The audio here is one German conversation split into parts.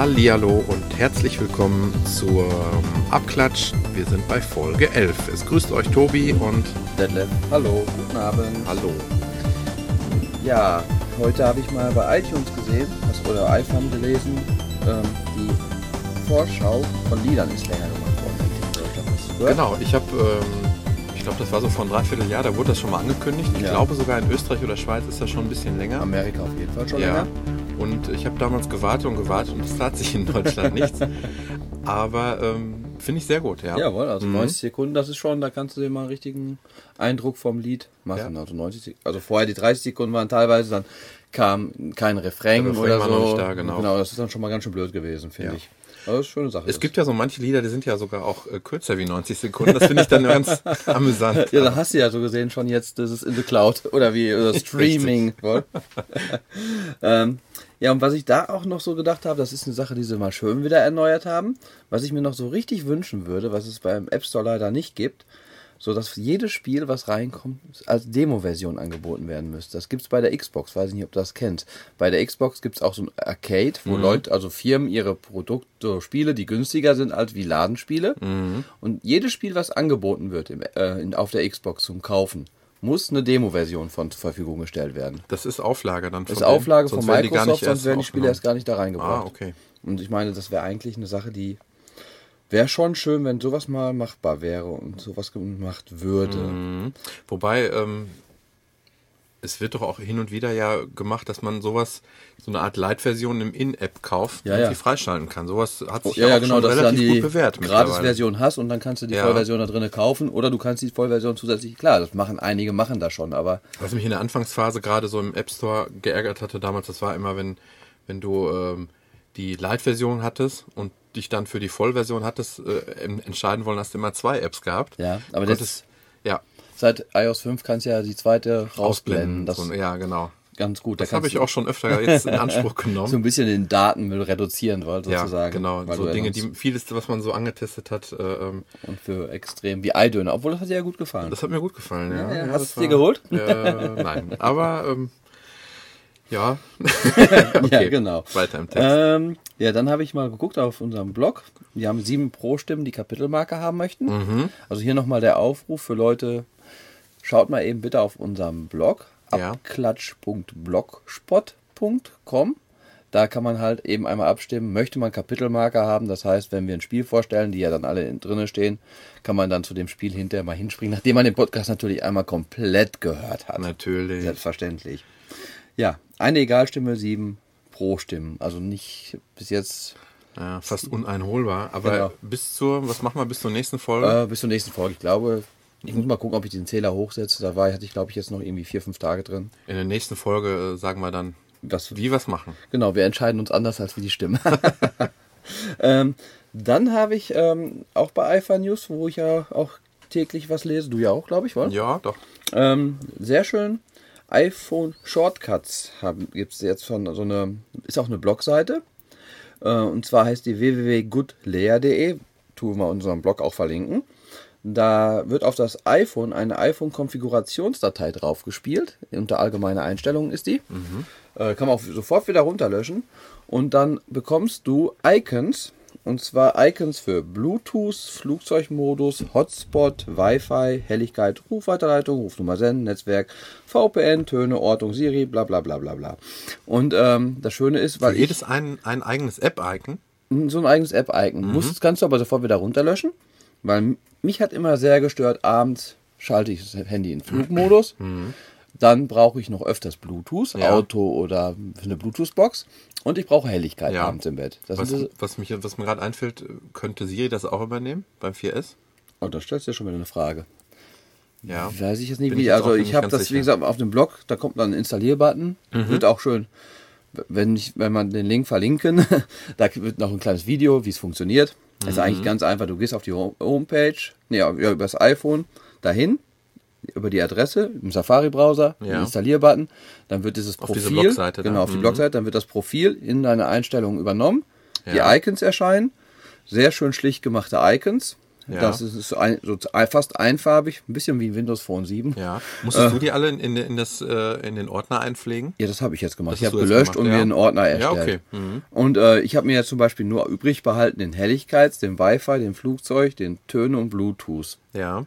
Hallihallo und herzlich willkommen zur Abklatsch. Wir sind bei Folge 11. Es grüßt euch Tobi und Detlef. Hallo, guten Abend. Hallo. Ja, heute habe ich mal bei iTunes gesehen, also, oder iPhone gelesen, ähm, die Vorschau von Liedern ist länger gemacht worden. Deutschland. Genau, ich habe, ähm, ich glaube, das war so vor einem Dreivierteljahr, da wurde das schon mal angekündigt. Ich Ja. glaube sogar in Österreich oder Schweiz ist das schon ein bisschen länger. Amerika auf jeden Fall schon ja. länger. Und ich habe damals gewartet und gewartet und es tat sich in Deutschland nichts. Aber ähm, finde ich sehr gut, ja. Jawohl, also Mhm. 90 Sekunden, das ist schon, da kannst du dir mal einen richtigen Eindruck vom Lied machen. Ja. Also 90 Sek- also vorher die 30 Sekunden waren teilweise, dann kam kein Refrain, Refrain oder war so. da, genau. Genau, das ist dann schon mal ganz schön blöd gewesen, finde Ja. ich. Aber das ist eine schöne Sache. Es gibt ja so manche Lieder, die sind ja sogar auch äh, kürzer wie 90 Sekunden. Das finde ich dann ganz amüsant. Ja, da hast du ja so gesehen schon jetzt, das ist in the Cloud oder wie oder Streaming. ähm, ja, und was ich da auch noch so gedacht habe, das ist eine Sache, die sie mal schön wieder erneuert haben. Was ich mir noch so richtig wünschen würde, was es beim App Store leider nicht gibt, so dass jedes Spiel, was reinkommt, als Demo-Version angeboten werden müsste. Das gibt's bei der Xbox, weiß ich nicht, ob du das kennst. Bei der Xbox gibt's auch so ein Arcade, wo Leute, also Firmen ihre Produkte, Spiele, die günstiger sind als wie Ladenspiele. Und jedes Spiel, was angeboten wird im, äh, in, auf der Xbox zum Kaufen, muss eine Demo-Version von zur Verfügung gestellt werden. Das ist Auflage dann Das von ist Auflage von Microsoft, sonst werden die Spiele erst gar nicht da Ah, reingebracht. okay. Und ich meine, das wäre eigentlich eine Sache, die wäre schon schön, wenn sowas mal machbar wäre und sowas gemacht würde. Mhm. Wobei, ähm, es wird doch auch hin und wieder ja gemacht, dass man sowas, so eine Art Light-Version im In-App-Kauf Ja, irgendwie ja. freischalten kann. Sowas hat sich Ja, ja, ja, auch genau, schon dass du dann relativ die gut bewährt mittlerweile. Gratis-Version hast und dann kannst du die Ja. Vollversion da drinnen kaufen oder du kannst die Vollversion zusätzlich, klar, das machen einige, machen das schon, aber Was mich in der Anfangsphase gerade so im App Store geärgert hatte damals, das war immer, wenn, wenn du ähm, die Light-Version hattest und dich dann für die Vollversion hattest, äh, entscheiden wollen, hast du immer zwei Apps gehabt. ja, aber das, ja, seit iOS 5 kannst du ja die zweite rausblenden, ausblenden. das so, ist ja, genau. ganz gut. Da Das habe kannst ich auch schon öfter jetzt in Anspruch genommen. so ein bisschen den Datenmüll reduzieren wollt, ja, sozusagen. genau. weil So ja Dinge, die vieles, was man so angetestet hat, äh, ähm, und für extrem wie Eidöner, obwohl das hat dir ja gut gefallen. das hat mir gut gefallen. Ja, Ja, ja, hast du es dir geholt? Äh, nein, aber ähm, ja. okay, Ja, genau. Weiter im Text. Ähm, ja, dann habe ich mal geguckt auf unserem Blog. Wir haben sieben Pro-Stimmen, die Kapitelmarke haben möchten. Mhm. Also hier nochmal der Aufruf für Leute, schaut mal eben bitte auf unserem Blog, Ja. abklatsch.blogspot.com. Da kann man halt eben einmal abstimmen, möchte man Kapitelmarker haben. Das heißt, wenn wir ein Spiel vorstellen, die ja dann alle in- drinnen stehen, kann man dann zu dem Spiel hinterher mal hinspringen, nachdem man den Podcast natürlich einmal komplett gehört hat. Natürlich. Selbstverständlich. Ja, eine Egalstimme, sieben Pro-Stimmen. Also nicht bis jetzt Ja, fast uneinholbar. Aber Genau. bis zur, was machen wir bis zur nächsten Folge? äh, bis zur nächsten Folge. Ich glaube, ich muss mal gucken, ob ich den Zähler hochsetze. Da war, hatte ich, glaube ich, jetzt noch irgendwie vier, fünf Tage drin. In der nächsten Folge äh, sagen wir dann, Das, wie wir es machen. genau, wir entscheiden uns anders als wie die Stimmen. ähm, dann habe ich ähm, auch bei Alpha News, wo ich ja auch täglich was lese, du ja auch, glaube ich, wohl? Ja, doch. Ähm, sehr schön. iPhone Shortcuts gibt es jetzt von so eine, ist auch eine Blogseite. Äh, und zwar heißt die www.goodlayer.de. Tun wir unseren Blog auch verlinken. Da wird auf das iPhone eine iPhone-Konfigurationsdatei draufgespielt. Unter allgemeine Einstellungen ist die. Äh, kann man auch sofort wieder runterlöschen. Und dann bekommst du Icons. Und zwar Icons für Bluetooth, Flugzeugmodus, Hotspot, Wi-Fi, Helligkeit, Rufweiterleitung, Rufnummer senden, Netzwerk, VPN, Töne, Ortung, Siri, bla bla bla bla bla. Und ähm, das Schöne ist, weil Für jedes ein, ein eigenes App-Icon. ich so ein eigenes App-Icon. Musst, kannst du aber sofort wieder runterlöschen, weil mich hat immer sehr gestört, abends schalte ich das Handy in Flugmodus. Dann brauche ich noch öfters Bluetooth, Ja. Auto oder eine Bluetooth-Box. Und ich brauche Helligkeit Ja. abends im Bett. Das Was, sind, was, mich, was mir gerade einfällt, könnte Siri das auch übernehmen beim 4S? oh, da stellst du ja schon wieder eine Frage. Ja. Weiß ich jetzt nicht, Bin wie. ich also ich habe das, sicher. wie gesagt, auf dem Blog, da kommt dann ein Installierbutton. Wird auch schön, wenn, ich, wenn man den Link verlinken, da wird noch ein kleines Video, wie es funktioniert. Das ist eigentlich ganz einfach. Du gehst auf die Home- Homepage, nee, ja, über das iPhone, dahin, über die Adresse im Safari-Browser, den Ja. Installierbutton, dann wird dieses Auf Profil, diese Blogseite genau, auf die Mhm. Blogseite, dann wird das Profil in deine Einstellungen übernommen. Die Ja. Icons erscheinen, sehr schön schlicht gemachte Icons. Ja. Das ist so, ein, so fast einfarbig, ein bisschen wie Windows Phone 7. Ja. Musstest du die alle in, in, in, das, äh, in den Ordner einpflegen? Ja, das habe ich jetzt gemacht. Das ich habe gelöscht gemacht, und ja. mir einen Ordner Ja, erstellt. okay. Mhm. Und äh, ich habe mir jetzt zum Beispiel nur übrig behalten den Helligkeits-, den Wi-Fi, den Flugzeug, den Töne- und Bluetooth-Button. Ja.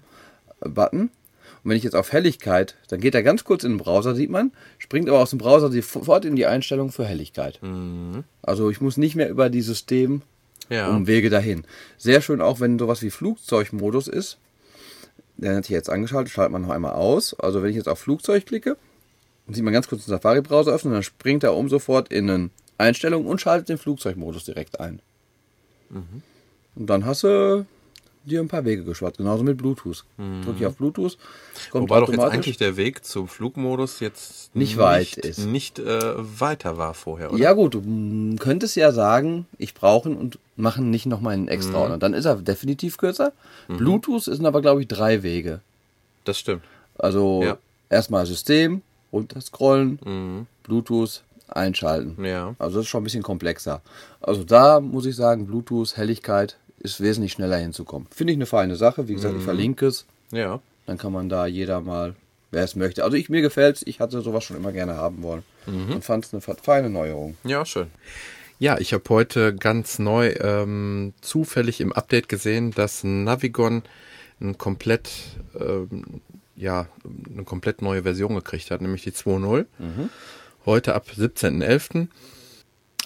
Und wenn ich jetzt auf Helligkeit, dann geht er ganz kurz in den Browser, sieht man, springt aber aus dem Browser sofort in die Einstellung für Helligkeit. Mhm. Also ich muss nicht mehr über die System Ja. Umwege dahin. Sehr schön auch, wenn sowas wie Flugzeugmodus ist. Der hat sich jetzt angeschaltet, schaltet man noch einmal aus. Also wenn ich jetzt auf Flugzeug klicke, dann sieht man ganz kurz den Safari-Browser öffnen, dann springt er um sofort in einen Einstellungen und schaltet den Flugzeugmodus direkt ein. Und dann hast du dir ein paar Wege gespart. Genauso mit Bluetooth. Drücke ich auf Bluetooth, kommt Wobei doch jetzt eigentlich der Weg zum Flugmodus jetzt Nicht weit nicht, ist. Nicht äh, weiter war vorher, oder? Ja gut, du könntest ja sagen, ich brauche ihn und machen nicht nochmal einen extra Mhm. Ordner. Dann ist er definitiv kürzer. Bluetooth sind aber, glaube ich, drei Wege. Das stimmt. Also Ja. erstmal System, runterscrollen, Bluetooth, einschalten. Mhm. Ja. Also das ist schon ein bisschen komplexer. Also da muss ich sagen, Bluetooth, Helligkeit ist wesentlich schneller hinzukommen. Finde ich eine feine Sache. Wie gesagt, ich verlinke es. Ja. Dann kann man da jeder mal, wer es möchte. Also ich mir gefällt Ich hatte sowas schon immer gerne haben wollen. Und fand es eine feine Neuerung. Ja, schön. Ja, ich habe heute ganz neu ähm, zufällig im Update gesehen, dass Navigon ein komplett, ähm, ja, eine komplett neue Version gekriegt hat, nämlich die 2.0. Heute ab 17.11.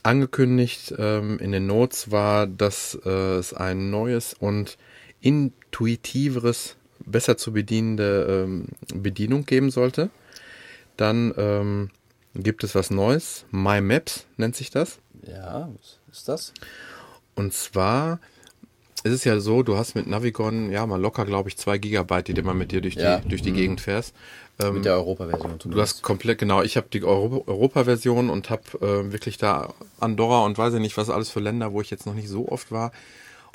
Angekündigt ähm, in den Notes war, dass äh, es ein neues und intuitiveres, besser zu bedienende ähm, Bedienung geben sollte. Dann ähm, gibt es was Neues. My Maps nennt sich das. Ja, was ist das? Und zwar ist es ja so, du hast mit Navigon ja mal locker, glaube ich, zwei Gigabyte, die du mal mit dir durch die, Ja. durch die Gegend fährst. Ähm, Mit der Europa-Version. Du hast komplett, genau, ich habe die Euro- Europa-Version und habe äh, wirklich da Andorra und weiß ich nicht, was alles für Länder, wo ich jetzt noch nicht so oft war.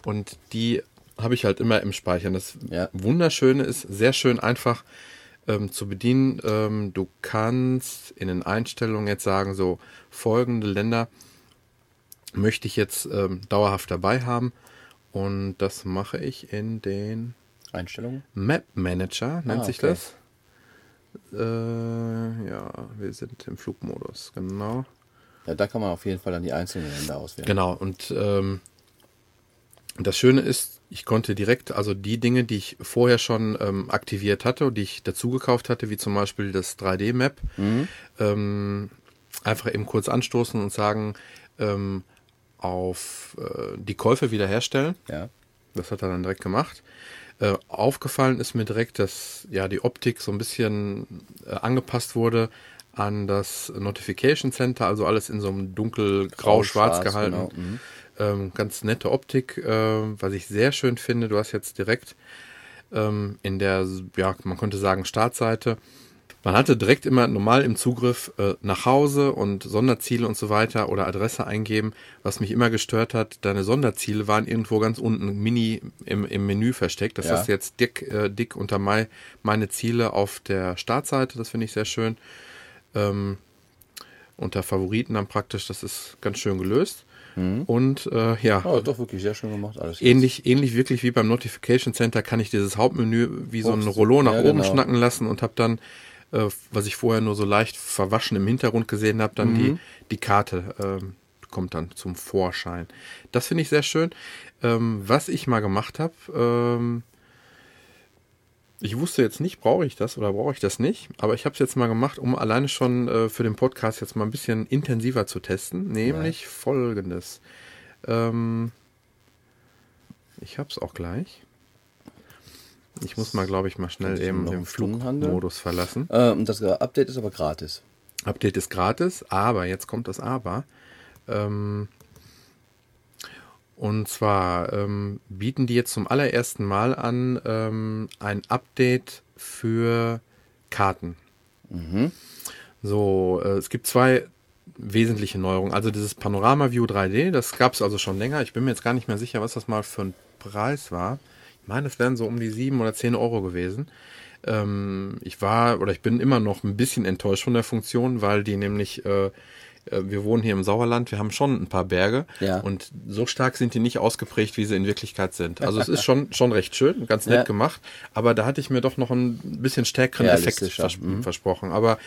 Und die habe ich halt immer im Speichern. Das Ja. Wunderschöne ist, sehr schön einfach ähm, zu bedienen. Ähm, du kannst in den Einstellungen jetzt sagen, so folgende Länder möchte ich jetzt ähm, dauerhaft dabei haben. Und das mache ich in den Einstellungen. Map Manager, nennt Ah, sich okay. das. Äh, ja, wir sind im Flugmodus, genau. Ja, da kann man auf jeden Fall dann die einzelnen Länder auswählen. Genau, und ähm, das Schöne ist, ich konnte direkt, also die Dinge, die ich vorher schon ähm, aktiviert hatte und die ich dazu gekauft hatte, wie zum Beispiel das 3D-Map, ähm, einfach eben kurz anstoßen und sagen, ähm, auf äh, die Käufe wiederherstellen. Ja. Das hat er dann direkt gemacht. Äh, aufgefallen ist mir direkt, dass ja die Optik so ein bisschen äh, angepasst wurde an das Notification Center, also alles in so einem dunkel-grau-schwarz Grau-schwarz, gehalten. genau, mhm. Ähm, ganz nette Optik, äh, was ich sehr schön finde. Du hast jetzt direkt ähm, in der, ja, man könnte sagen, Startseite. Man hatte direkt immer normal im Zugriff äh, nach Hause und Sonderziele und so weiter oder Adresse eingeben. Was mich immer gestört hat, deine Sonderziele waren irgendwo ganz unten mini im, im Menü versteckt. Das Ja. ist jetzt dick, äh, dick unter mein, meine Ziele auf der Startseite. Das finde ich sehr schön. Ähm, unter Favoriten dann praktisch, das ist ganz schön gelöst. Und äh, ja, Oh, doch wirklich sehr schön gemacht alles. ähnlich, ähnlich wirklich wie beim Notification Center kann ich dieses Hauptmenü wie so ein Ups. Rollo nach Ja, oben genau. schnacken lassen und habe dann, äh, was ich vorher nur so leicht verwaschen im Hintergrund gesehen habe, dann Mhm. die, die Karte ähm, kommt dann zum Vorschein. Das finde ich sehr schön. Ähm, was ich mal gemacht habe, ähm, ich wusste jetzt nicht, brauche ich das oder brauche ich das nicht, aber ich habe es jetzt mal gemacht, um alleine schon äh, für den Podcast jetzt mal ein bisschen intensiver zu testen, nämlich folgendes. Ähm, ich habe es auch gleich. Ich muss mal, glaube ich, mal schnell eben den? Flugmodus verlassen. Ähm, das Update ist aber gratis. Update ist gratis, aber jetzt kommt das Aber. Ähm, und zwar ähm, bieten die jetzt zum allerersten Mal an ähm, ein Update für Karten. So, äh, es gibt zwei wesentliche Neuerungen. Also dieses Panorama View 3D, das gab es also schon länger. Ich bin mir jetzt gar nicht mehr sicher, was das mal für ein Preis war. Ich meine, es wären so um die 7 oder 10 Euro gewesen. Ähm, ich war oder ich bin immer noch ein bisschen enttäuscht von der Funktion, weil die nämlich äh, äh, wir wohnen hier im Sauerland, wir haben schon ein paar Berge Ja. und so stark sind die nicht ausgeprägt, wie sie in Wirklichkeit sind. Also es ist schon, schon recht schön, ganz nett Ja. gemacht, aber da hatte ich mir doch noch ein bisschen stärkeren Effekt vers mhm. versprochen. Aber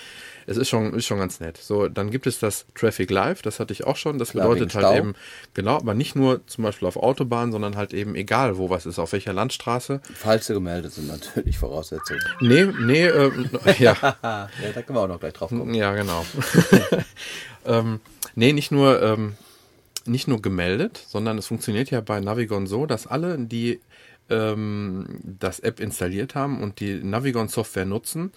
es ist schon, ist schon ganz nett. So, dann gibt es das Traffic Live, das hatte ich auch schon. Das Klar, bedeutet halt Stau. eben, genau, aber nicht nur zum Beispiel auf Autobahnen, sondern halt eben egal, wo was ist, auf welcher Landstraße. Falls sie gemeldet sind, natürlich Voraussetzungen. Nee, nee, äh, ja, ja, da können wir auch noch gleich drauf kommen. Ja, genau. ähm, nee, nicht nur, ähm, nicht nur gemeldet, sondern es funktioniert ja bei Navigon so, dass alle, die ähm, das App installiert haben und die Navigon-Software nutzen,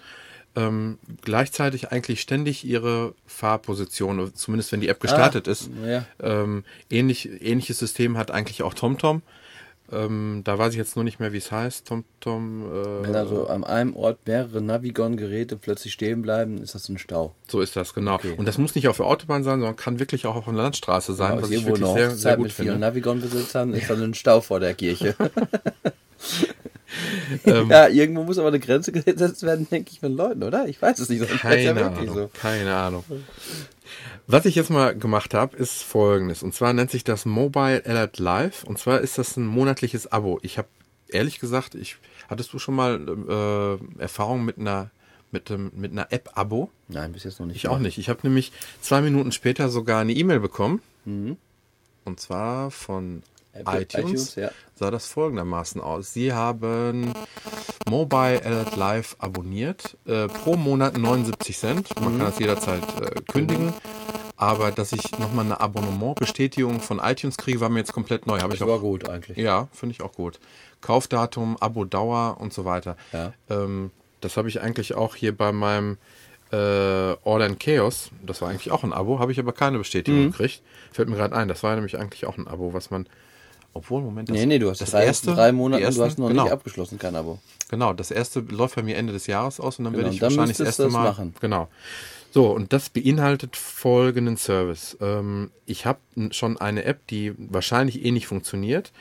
ähm, gleichzeitig eigentlich ständig ihre Fahrposition, zumindest wenn die App gestartet ist. ja. Ähm, ähnlich, ähnliches System hat eigentlich auch TomTom. Ähm, da weiß ich jetzt nur nicht mehr, wie es heißt. TomTom. Äh, Wenn also an einem Ort mehrere Navigon-Geräte plötzlich stehen bleiben, ist das ein Stau. So ist das, genau. Okay. Und das muss nicht auf der Autobahn sein, sondern kann wirklich auch auf einer Landstraße sein, Ja, was ich wirklich sehr, Hochzeit sehr gut mit vielen finde. Navigon-Besitzern ist dann ein Stau vor der Kirche. Ähm, ja, irgendwo muss aber eine Grenze gesetzt werden, denke ich, von Leuten, oder? Ich weiß es nicht. keine ja Ahnung, keine Ahnung. Was ich jetzt mal gemacht habe, ist folgendes. Und zwar nennt sich das Mobile Alert Live. Und zwar ist das ein monatliches Abo. Ich habe ehrlich gesagt, ich hattest du schon mal äh, Erfahrung mit einer mit, dem, mit einer App-Abo? Nein, bis jetzt noch nicht. Ich auch nicht. Ich habe nämlich zwei Minuten später sogar eine E-Mail bekommen. Und zwar von Apple, iTunes. iTunes, ja. Sah das folgendermaßen aus. Sie haben Mobile Alert Live abonniert. Äh, pro Monat 79 Cent. Man kann das jederzeit äh, kündigen. Aber dass ich nochmal eine Abonnementbestätigung von iTunes kriege, war mir jetzt komplett neu. Ich Das auch war gut eigentlich. ja, finde ich auch gut. Kaufdatum, Abo-Dauer und so weiter. Ja. Ähm, das habe ich eigentlich auch hier bei meinem äh, Order in Chaos. Das war eigentlich auch ein Abo, habe ich aber keine Bestätigung Mhm. gekriegt. Fällt mir gerade ein, das war nämlich eigentlich auch ein Abo, was man. Obwohl, Moment, das, Nee, nee, du hast das drei, erste, drei Monate, ersten, du hast noch genau, nicht abgeschlossen, kein Abo. Genau, das erste läuft bei mir Ende des Jahres aus und dann Genau, werde ich dann wahrscheinlich das erste Mal machen. Genau. So, und das beinhaltet folgenden Service. Ähm, ich habe schon eine App, die wahrscheinlich eh nicht funktioniert.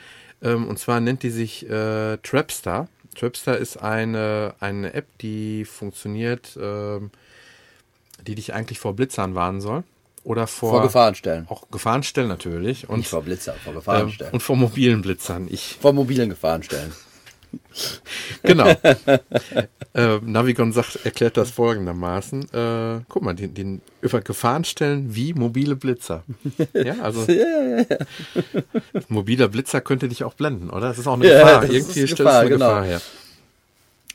Ähm, und zwar nennt die sich äh, Trapstar. Trapstar ist eine, eine App, die funktioniert, ähm, die dich eigentlich vor Blitzern warnen soll. Oder vor, Vor Gefahrenstellen. Auch Gefahrenstellen natürlich. Und, Nicht vor Blitzer, vor ähm, Gefahrenstellen. und vor mobilen Blitzern. Ich vor mobilen Gefahrenstellen. Genau. äh, Navigon sagt, erklärt das folgendermaßen. Äh, guck mal, den, den über Gefahrenstellen wie mobile Blitzer. Ja, also mobiler Blitzer könnte dich auch blenden, oder? Das ist auch eine Ja, Gefahr. das ist Irgendwie stellst Gefahr, du eine genau. Gefahr her.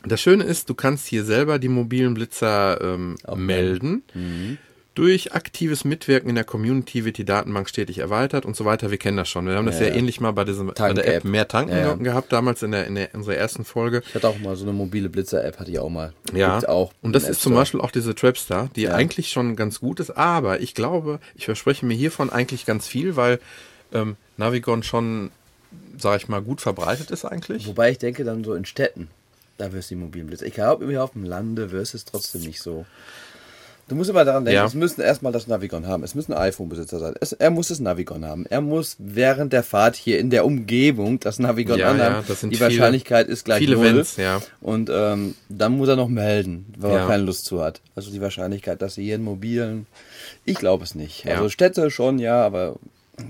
Das Schöne ist, du kannst hier selber die mobilen Blitzer ähm, melden. Mhm. Durch aktives Mitwirken in der Community wird die Datenbank stetig erweitert und so weiter. Wir kennen das schon. Wir haben das Ja, ja, ähnlich mal bei, diesem, bei der App mehr tanken Ja, ja. gehabt, damals in, der, in, der, in unserer ersten Folge. Ich hatte auch mal so eine mobile Blitzer-App, hatte ich auch mal. Ja, Gibt's auch und das ist zum. Beispiel auch diese Trapstar, die eigentlich schon ganz gut ist, aber ich glaube, ich verspreche mir hiervon eigentlich ganz viel, weil ähm, Navigon schon, sag ich mal, gut verbreitet ist eigentlich. Wobei ich denke, dann so in Städten, da wirst du die mobilen Blitzer. Ich glaube, auf dem Lande wirst du es trotzdem nicht so. Du musst immer daran denken, Ja. es müssen erstmal das Navigon haben. Es muss ein iPhone-Besitzer sein. Es, er muss das Navigon haben. Er muss während der Fahrt hier in der Umgebung das Navigon Ja, anhaben. ja, das sind die viele- Wahrscheinlichkeit ist gleich viele null. Wenns, ja. Und ähm, dann muss er noch melden, wenn er keine Lust zu hat. Also die Wahrscheinlichkeit, dass sie hier einen mobilen, ich glaube es nicht. Also Städte schon, ja, aber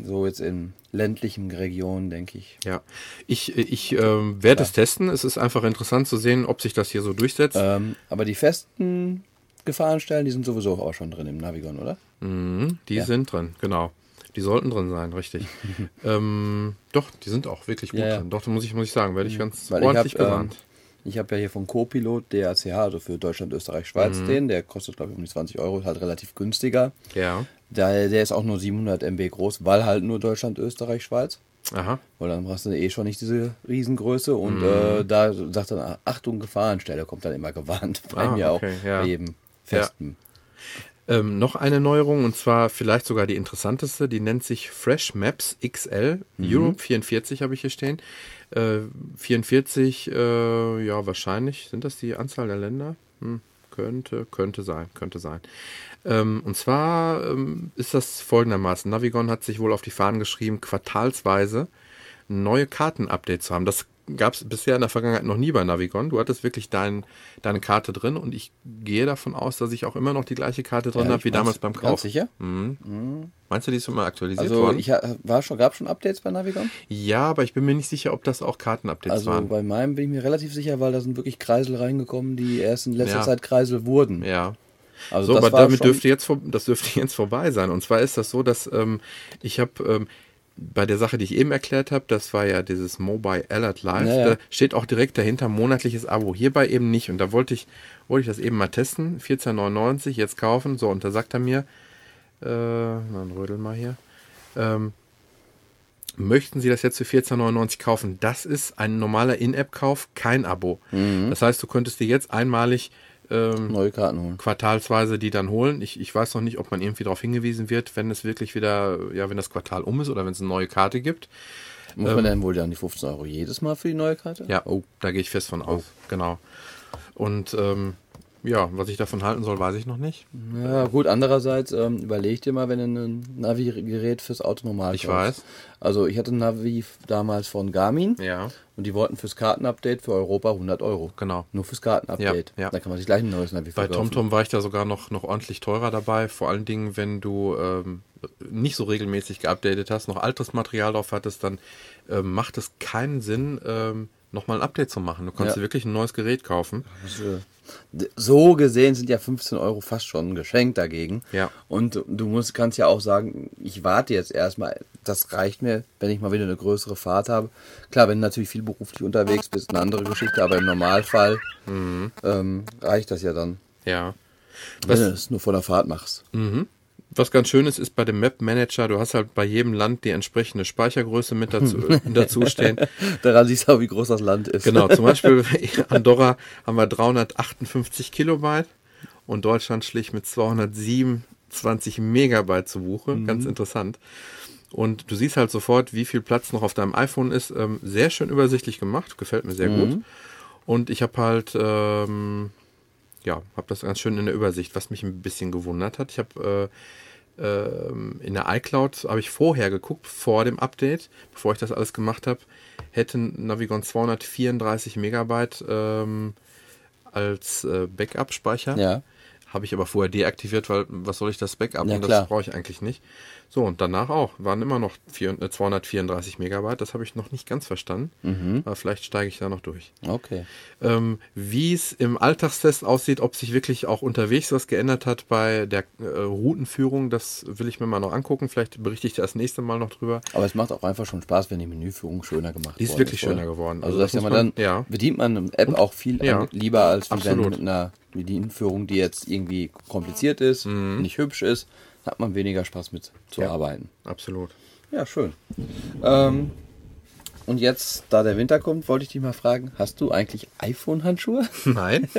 so jetzt in ländlichen Regionen, denke ich. Ja, ich, ich ähm, werde es testen. Es ist einfach interessant zu sehen, ob sich das hier so durchsetzt. Ähm, aber die festen Gefahrenstellen, die sind sowieso auch schon drin im Navigon, oder? Mhm, die ja. sind drin, genau. Die sollten drin sein, richtig. ähm, doch, die sind auch wirklich gut Ja, drin. Doch, da muss ich, muss ich sagen, werde ich ganz Weil ich ordentlich habe ähm, gewarnt. ich hab ja hier von Copilot DACH, also für Deutschland, Österreich, Schweiz, Mhm. den. Der kostet, glaube ich, um die 20 Euro, ist halt relativ günstiger. ja, Der, der ist auch nur 700 MB groß, weil halt nur Deutschland, Österreich, Schweiz. aha. Weil dann brauchst du eh schon nicht diese Riesengröße und Mhm. äh, da sagt dann, Achtung, Gefahrenstelle, kommt dann immer gewarnt. Bei Ah, mir okay, auch, ja. bei festen. Ähm, noch eine Neuerung und zwar vielleicht sogar die interessanteste, die nennt sich Fresh Maps XL Europe 44 habe ich hier stehen. Äh, 44, äh, ja wahrscheinlich, sind das die Anzahl der Länder? Hm, könnte, könnte sein, könnte sein. Ähm, und zwar ähm, ist das folgendermaßen, Navigon hat sich wohl auf die Fahnen geschrieben, quartalsweise neue Karten-Update zu haben. Das gab es bisher in der Vergangenheit noch nie bei Navigon. Du hattest wirklich dein, deine Karte drin und ich gehe davon aus, dass ich auch immer noch die gleiche Karte drin Ja, habe wie damals beim ganz Kauf. sicher? Mhm. Meinst du, die ist schon mal aktualisiert Also worden? ich war schon, gab schon Updates bei Navigon? ja, aber ich bin mir nicht sicher, ob das auch Kartenupdates Also waren. bei meinem bin ich mir relativ sicher, weil da sind wirklich Kreisel reingekommen, die erst in letzter Ja. Zeit Kreisel wurden. Ja. Also so, aber damit dürfte jetzt das dürfte jetzt vorbei sein. Und zwar ist das so, dass ähm, ich habe ähm, bei der Sache, die ich eben erklärt habe, das war ja dieses Mobile Alert Live, Ja, ja. da steht auch direkt dahinter monatliches Abo. Hierbei eben nicht. Und da wollte ich, wollte ich das eben mal testen, 14,99 jetzt kaufen. So, und da sagt er mir, äh, dann rödel mal hier. Ähm, möchten Sie das jetzt für 14,99 kaufen? Das ist ein normaler In-App-Kauf, kein Abo. Mhm. Das heißt, du könntest dir jetzt einmalig ähm, neue Karten holen. quartalsweise die dann holen. Ich, ich weiß noch nicht, ob man irgendwie darauf hingewiesen wird, wenn es wirklich wieder, ja, wenn das Quartal um ist oder wenn es eine neue Karte gibt. Muss man denn wohl dann die 15 Euro jedes Mal für die neue Karte? Ähm. Ja, oh, da gehe ich fest von aus. Genau. Und ähm, ja, was ich davon halten soll, weiß ich noch nicht. Ja, gut, andererseits ähm, überleg dir mal, wenn du ein Navi-Gerät fürs Auto normal Ich kaufst. weiß. Also ich hatte ein Navi damals von Garmin Ja, und die wollten fürs Kartenupdate für Europa 100 Euro. genau. Nur fürs Kartenupdate. Ja, ja. Da kann man sich gleich ein neues Navi Bei verkaufen. TomTom war ich da sogar noch, noch ordentlich teurer dabei. Vor allen Dingen, wenn du ähm, nicht so regelmäßig geupdatet hast, noch altes Material drauf hattest, dann ähm, macht es keinen Sinn, ähm, nochmal ein Update zu machen. Du kannst Ja. dir wirklich ein neues Gerät kaufen. Also, So gesehen sind ja 15 Euro fast schon ein Geschenk dagegen. Ja. Und du- musst, kannst ja auch sagen, ich warte jetzt erstmal. Das reicht mir, wenn ich mal wieder eine größere Fahrt habe. Klar, wenn du natürlich viel beruflich unterwegs bist, eine andere Geschichte, aber im Normalfall Mhm. ähm, reicht das ja dann, Ja. wenn du es nur vor der Fahrt machst. Was ganz schön ist, ist bei dem Map Manager, du hast halt bei jedem Land die entsprechende Speichergröße mit dazu, dazu stehen. Daran siehst du auch, wie groß das Land ist. Genau, zum Beispiel Andorra haben wir 358 Kilobyte und Deutschland schlich mit 227 Megabyte zu Buche. Ganz interessant. Und du siehst halt sofort, wie viel Platz noch auf deinem iPhone ist. Ähm, sehr schön übersichtlich gemacht, gefällt mir sehr gut. Und ich habe halt, ähm, ja, habe das ganz schön in der Übersicht, was mich ein bisschen gewundert hat. Ich habe äh, in der iCloud habe ich vorher geguckt, vor dem Update, bevor ich das alles gemacht habe, hätte Navigon 234 Megabyte ähm, als äh, Backup-Speicher. Ja. Habe ich aber vorher deaktiviert, weil was soll ich das Backup? Ja, und das brauche ich eigentlich nicht. So, und danach auch. Waren immer noch vier, äh, 234 Megabyte. Das habe ich noch nicht ganz verstanden. Mhm. Aber vielleicht steige ich da noch durch. Okay. Ähm, wie es im Alltagstest aussieht, ob sich wirklich auch unterwegs was geändert hat bei der äh, Routenführung, das will ich mir mal noch angucken. Vielleicht berichte ich das nächste Mal noch drüber. Aber es macht auch einfach schon Spaß, wenn die Menüführung schöner gemacht Die ist wirklich oder? schöner geworden. Also, Also das das man- dann ja. bedient man eine App auch viel Ja. an- lieber als mit einer Bedienführung, die jetzt irgendwie kompliziert ist, nicht hübsch ist, hat man weniger Spaß mit zu. Ja. arbeiten. Absolut. Ja, schön. Ähm, und jetzt, da der Winter kommt, wollte ich dich mal fragen, hast du eigentlich iPhone-Handschuhe? Nein?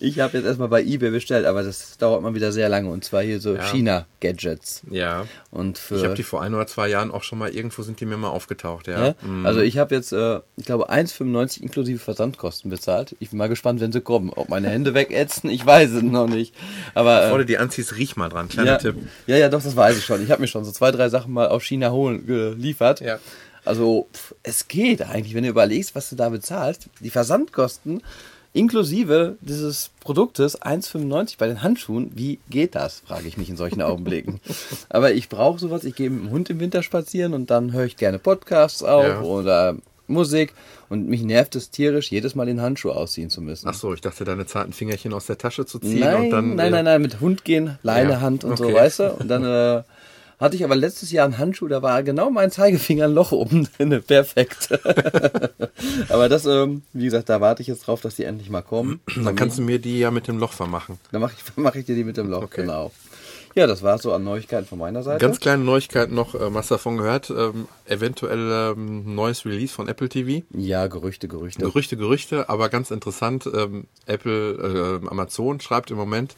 Ich habe jetzt erstmal bei eBay bestellt, aber das dauert mal wieder sehr lange und zwar hier so Ja. China-Gadgets. ja. Und für Ich habe die vor ein oder zwei Jahren auch schon mal, irgendwo sind die mir mal aufgetaucht, ja. Ja? Also ich habe jetzt, äh, ich glaube, 1,95 inklusive Versandkosten bezahlt. Ich bin mal gespannt, wenn sie kommen. Ob meine Hände wegätzen, ich weiß es noch nicht. Aber Bevor äh, du die anziehst, riech mal dran. Kleiner ja, Tipp. ja, ja, doch, das weiß ich schon. Ich habe mir schon so zwei, drei Sachen mal aus China holen geliefert. Ja. Also pff, es geht eigentlich, wenn du überlegst, was du da bezahlst. Die Versandkosten inklusive dieses Produktes 1,95 bei den Handschuhen. Wie geht das, frage ich mich in solchen Augenblicken. Aber ich brauche sowas. Ich gehe mit dem Hund im Winter spazieren und dann höre ich gerne Podcasts auch Ja. oder Musik. Und mich nervt es tierisch, jedes Mal den Handschuh ausziehen zu müssen. Ach so, ich dachte, deine zarten Fingerchen aus der Tasche zu ziehen Nein, und dann. nein, nein, nein, mit Hund gehen, Leine, Ja, Hand und so, okay. weißt du? Und dann äh, hatte ich aber letztes Jahr einen Handschuh, da war genau mein Zeigefinger ein Loch oben drin, perfekt. aber das, ähm, wie gesagt, da warte ich jetzt drauf, dass die endlich mal kommen. Dann kannst du mir die ja mit dem Loch vermachen. Dann mache ich, mach ich dir die mit dem Loch, Okay. genau. Ja, das war so an Neuigkeiten von meiner Seite. Ganz kleine Neuigkeit noch, hast du davon gehört? Ähm, eventuell ähm, neues Release von Apple TV. ja, Gerüchte, Gerüchte. Gerüchte, Gerüchte, aber ganz interessant. Ähm, Apple, äh, Amazon schreibt im Moment,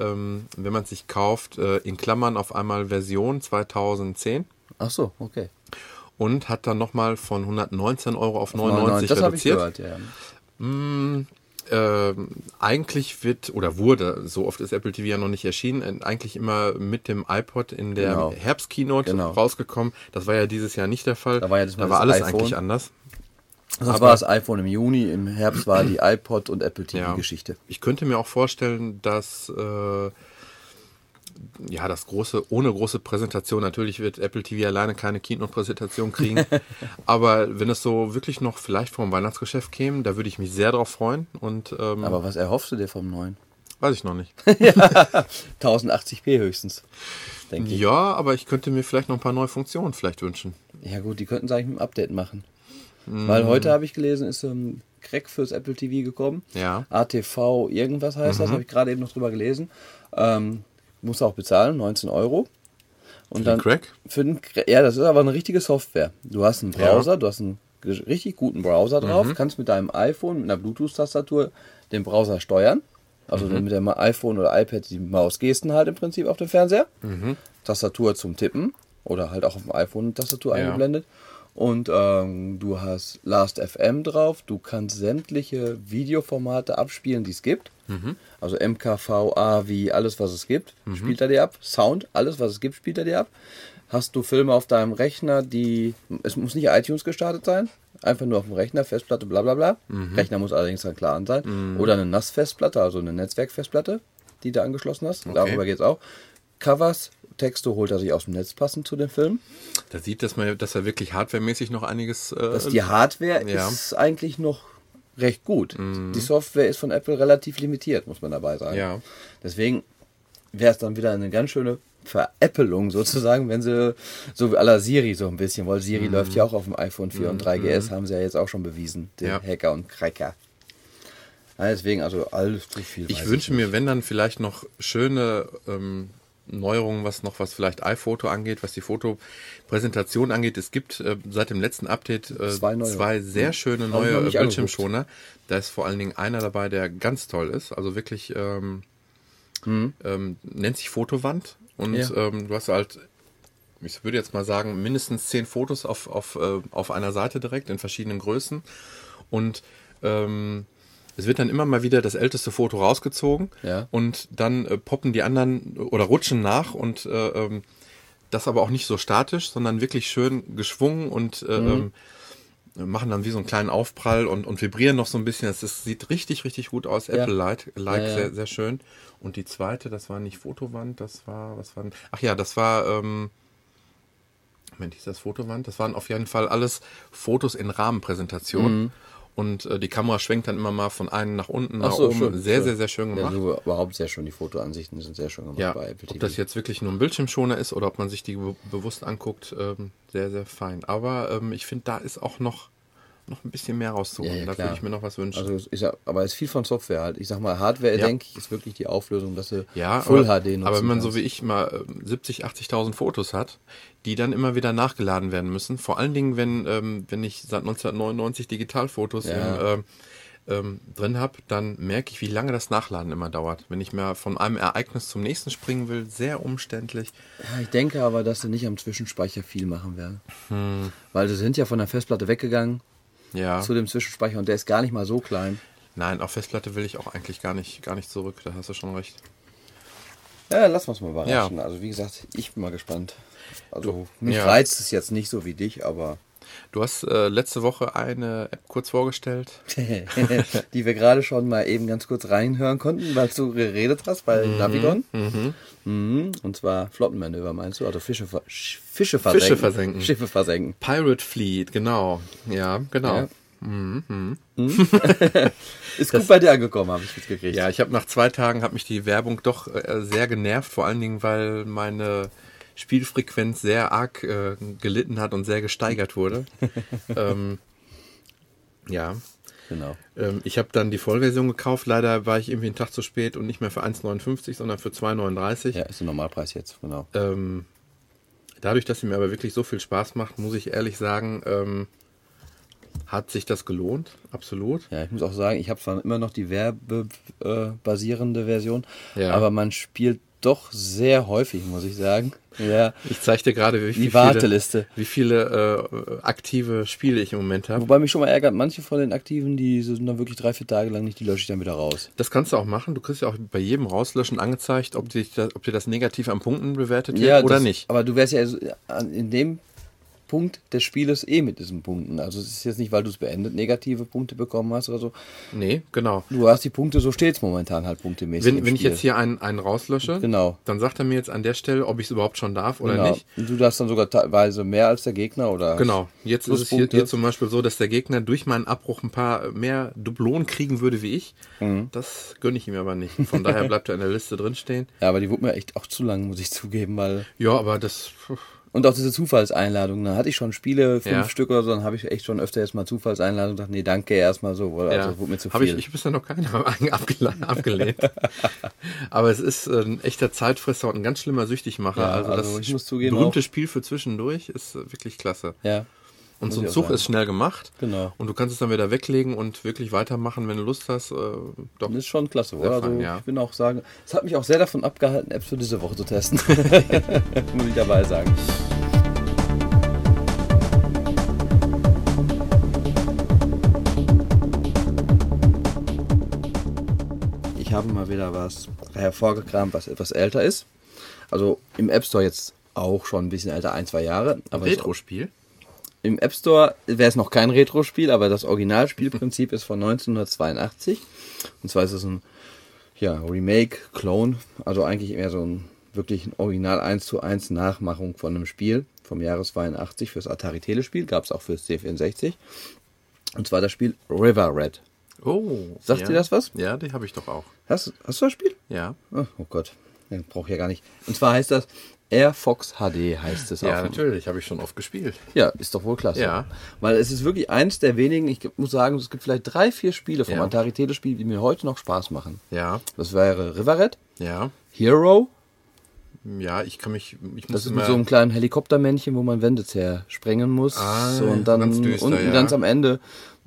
ähm, wenn man es sich kauft, äh, in Klammern auf einmal Version 2010 Ach so, okay. und hat dann nochmal von 119 Euro auf 99 das habe ich reduziert. gehört, ja. ähm, eigentlich wird oder wurde, so oft ist Apple TV ja noch nicht erschienen, äh, eigentlich immer mit dem iPod in der Genau. Herbstkeynote Genau. rausgekommen. Das war ja dieses Jahr nicht der Fall. Da war ja da war alles iPhone. eigentlich anders. Das Aber- war das iPhone im Juni, im Herbst war die iPod und Apple TV-Geschichte. Ich könnte mir auch vorstellen, dass äh, ja das große, ohne große Präsentation, natürlich wird Apple TV alleine keine Keynote-Präsentation kriegen. aber wenn es so wirklich noch vielleicht vom Weihnachtsgeschäft käme, da würde ich mich sehr drauf freuen. Und ähm, Aber was erhoffst du dir vom neuen? weiß ich noch nicht. 1080p höchstens, denke ich. Ja, aber ich könnte mir vielleicht noch ein paar neue Funktionen vielleicht wünschen. Ja gut, die könnten es eigentlich mit einem Update machen. Mhm. Weil heute habe ich gelesen, ist ein Crack fürs Apple TV gekommen. Ja. ATV irgendwas heißt Mhm. das, habe ich gerade eben noch drüber gelesen. Ähm, muss auch bezahlen, 19 Euro. Und Den Crack? Für den, ja, das ist aber eine richtige Software. Du hast einen Browser, du hast einen richtig guten Browser drauf, Mhm. kannst mit deinem iPhone, mit einer Bluetooth-Tastatur den Browser steuern. Also Mhm. mit dem iPhone oder iPad die Mausgesten halt im Prinzip auf dem Fernseher. Mhm. Tastatur zum Tippen oder halt auch auf dem iPhone eine Tastatur Ja. eingeblendet. Und ähm, du hast Last.fm drauf, du kannst sämtliche Videoformate abspielen, die es gibt. Mhm. Also MKV, AVI, alles was es gibt, spielt er dir ab. Sound, alles was es gibt, spielt er dir ab. Hast du Filme auf deinem Rechner, die, es muss nicht iTunes gestartet sein, einfach nur auf dem Rechner, Festplatte, bla bla bla. Mhm. Rechner muss allerdings dann klar an sein. Oder eine NAS-Festplatte, also eine Netzwerkfestplatte, die du angeschlossen hast. Darüber geht's auch. Covers, Texte holt er sich aus dem Netz passend zu den Filmen. Da sieht, dass man, dass er wirklich hardwaremäßig noch einiges. Äh, dass die Hardware ja. ist eigentlich noch recht gut. Die Software ist von Apple relativ limitiert, muss man dabei sagen. Ja. Deswegen wäre es dann wieder eine ganz schöne Veräppelung sozusagen, wenn sie so wie à la Siri so ein bisschen, weil Siri läuft ja auch auf dem iPhone 4 und 3GS, haben sie ja jetzt auch schon bewiesen, den Ja. Hacker und Cracker. Ja, deswegen also alles zu viel. Ich wünsche nicht. mir, wenn dann vielleicht noch schöne ähm, Neuerungen, was noch was vielleicht iPhoto angeht, was die Fotopräsentation angeht. Es gibt äh, seit dem letzten Update äh, Zwei zwei, sehr schöne Hab ich noch neue Bildschirmschoner. Da ist vor allen Dingen einer dabei, der ganz toll ist. Also wirklich ähm, ähm, nennt sich Fotowand und Ja. ähm, du hast halt ich würde jetzt mal sagen, mindestens zehn Fotos auf, auf, äh, auf einer Seite direkt in verschiedenen Größen. Und ähm, es wird dann immer mal wieder das älteste Foto rausgezogen Ja. und dann äh, poppen die anderen oder rutschen nach und äh, ähm, das aber auch nicht so statisch, sondern wirklich schön geschwungen und äh, ähm, machen dann wie so einen kleinen Aufprall und, und vibrieren noch so ein bisschen. Das ist, sieht richtig, richtig gut aus. Ja. Apple Light, like Ja. Sehr, sehr schön. Und die zweite, das war nicht Fotowand, das war, was war denn? Ach ja, das war, ähm, Moment, hieß das Fotowand? Das waren auf jeden Fall alles Fotos in Rahmenpräsentation. Und äh, die Kamera schwenkt dann immer mal von einem nach unten, nach Ach so, oben. schön, sehr, schön. sehr, sehr schön Ja, gemacht. so überhaupt sehr schön. Die Fotoansichten sind sehr schön gemacht Ja, bei Apple TV. ob das jetzt wirklich nur ein Bildschirmschoner ist oder ob man sich die be bewusst anguckt, ähm, sehr, sehr fein. Aber ähm, ich finde, da ist auch noch, noch ein bisschen mehr rauszuholen. Ja, ja, da würde ich mir noch was wünschen. Also ist ja, aber es ist viel von Software halt. Ich sag mal, Hardware, Ja. denke ich, ist wirklich die Auflösung, dass du ja, Full aber, HD nutzen aber wenn man so kannst. wie ich mal ähm, 70, 80.000 Fotos hat, die dann immer wieder nachgeladen werden müssen, vor allen Dingen, wenn, ähm, wenn ich seit 1999 Digitalfotos Ja. im, ähm, ähm, drin habe, dann merke ich, wie lange das Nachladen immer dauert. Wenn ich mir von einem Ereignis zum nächsten springen will, sehr umständlich. Ja, ich denke aber, dass sie nicht am Zwischenspeicher viel machen werden. Hm. Weil sie sind ja von der Festplatte weggegangen Ja. zu dem Zwischenspeicher und der ist gar nicht mal so klein. Nein, auf Festplatte will ich auch eigentlich gar nicht, gar nicht zurück. Da hast du schon recht. Ja, lass uns mal überraschen. Also wie gesagt, ich bin mal gespannt. Also mich ja. reizt es jetzt nicht so wie dich, aber Du hast äh, letzte Woche eine App kurz vorgestellt. die wir gerade schon mal eben ganz kurz reinhören konnten, weil du geredet hast bei Navigon. Mhm. Und zwar Flottenmanöver meinst du? Also Fische, Fische versenken. Fische versenken. Schiffe versenken. Pirate Fleet, genau. Ja, genau. Ja. Ja, Ist gut bei dir angekommen, habe ich mitgekriegt. ich habe nach zwei Tagen hat mich die Werbung doch äh, sehr genervt, vor allen Dingen, weil meine Spielfrequenz sehr arg äh, gelitten hat und sehr gesteigert wurde. ähm, ja, Genau. Ähm, ich habe dann die Vollversion gekauft. Leider war ich irgendwie einen Tag zu spät und nicht mehr für 1,59, sondern für 2,39. Ja, ist der Normalpreis jetzt, genau. Ähm, dadurch, dass sie mir aber wirklich so viel Spaß macht, muss ich ehrlich sagen, ähm, hat sich das gelohnt. Absolut. Ja, ich muss auch sagen, ich habe zwar immer noch die werbebasierende Version, Ja. aber man spielt doch sehr häufig, muss ich sagen. Ja. Ich zeige dir gerade, wie, Die wie Warteliste. viele, wie viele äh, aktive Spiele ich im Moment habe. Wobei mich schon mal ärgert, manche von den Aktiven, die sind dann wirklich drei, vier Tage lang nicht, die lösche ich dann wieder raus. Das kannst du auch machen. Du kriegst ja auch bei jedem Rauslöschen angezeigt, ob, dich das, ob dir das negativ an Punkten bewertet wird oder das, nicht. Aber du wärst ja in dem Punkt des Spieles eh mit diesen Punkten. Also es ist jetzt nicht, weil du es beendet, negative Punkte bekommen hast oder so. Nee, genau. Du hast die Punkte, so steht's momentan halt punktemäßig. Wenn, wenn ich jetzt hier einen, einen rauslösche, Genau. dann sagt er mir jetzt an der Stelle, ob ich es überhaupt schon darf oder genau. nicht. Und du darfst dann sogar teilweise mehr als der Gegner oder. Genau. Jetzt ist es hier, hier zum Beispiel so, dass der Gegner durch meinen Abbruch ein paar mehr Dublonen kriegen würde wie ich. Mhm. Das gönne ich ihm aber nicht. Von daher bleibt er in der Liste drinstehen. Ja, aber die wurde mir echt auch zu lang, muss ich zugeben, weil. Ja, aber das. Und auch diese Zufallseinladungen, da hatte ich schon Spiele, fünf Ja. Stück oder so, dann habe ich echt schon öfter jetzt mal Zufallseinladungen gesagt, nee, danke, erstmal so, weil Ja, also, wurde mir zu habe viel. ich, ich bisher noch keine abgele abgelehnt. Aber es ist ein echter Zeitfresser und ein ganz schlimmer Süchtigmacher. Ja, also, also das ich muss zugeben, berühmte auch- Spiel für zwischendurch ist wirklich klasse. ja, Und so ein Zug sagen. ist schnell gemacht. Genau. Und du kannst es dann wieder weglegen und wirklich weitermachen, wenn du Lust hast. Äh, doch. das ist schon klasse, oder? Also, fein, ja. ich bin auch sagen, es hat mich auch sehr davon abgehalten, Apps für diese Woche zu testen. muss ich dabei sagen. Ich habe mal wieder was hervorgekramt, was etwas älter ist. Also im App Store jetzt auch schon ein bisschen älter, ein, zwei Jahre. Aber Retro-Spiel. Im App Store wäre es noch kein Retro-Spiel, aber das Originalspielprinzip ist von 1982. Und zwar ist es ein ja, Remake, Clone, also eigentlich eher so ein wirklich ein Original 1 zu 1 Nachmachung von einem Spiel vom Jahre 82 fürs Atari Telespiel, gab es auch fürs C64. Und zwar das Spiel River Red. Oh. Sagt ja. dir das was? Ja, die habe ich doch auch. Hast, hast du das Spiel? Ja. Oh, oh Gott, den brauche ich ja gar nicht. Und zwar heißt das Air Fox HD heißt es Ja, auf dem- natürlich, habe ich schon oft gespielt. Ja, ist doch wohl klasse. Ja. Weil es ist wirklich eins der wenigen, ich muss sagen, es gibt vielleicht drei, vier Spiele vom Ja. Atari Telespiel, die mir heute noch Spaß machen. Ja, Das wäre River Red, ja. Hero, Ja, ich kann mich. Ich das ist mit so einem kleinen Helikoptermännchen, wo man Wände zersprengen muss. Ah, so, und dann ganz düster, unten ja. ganz am Ende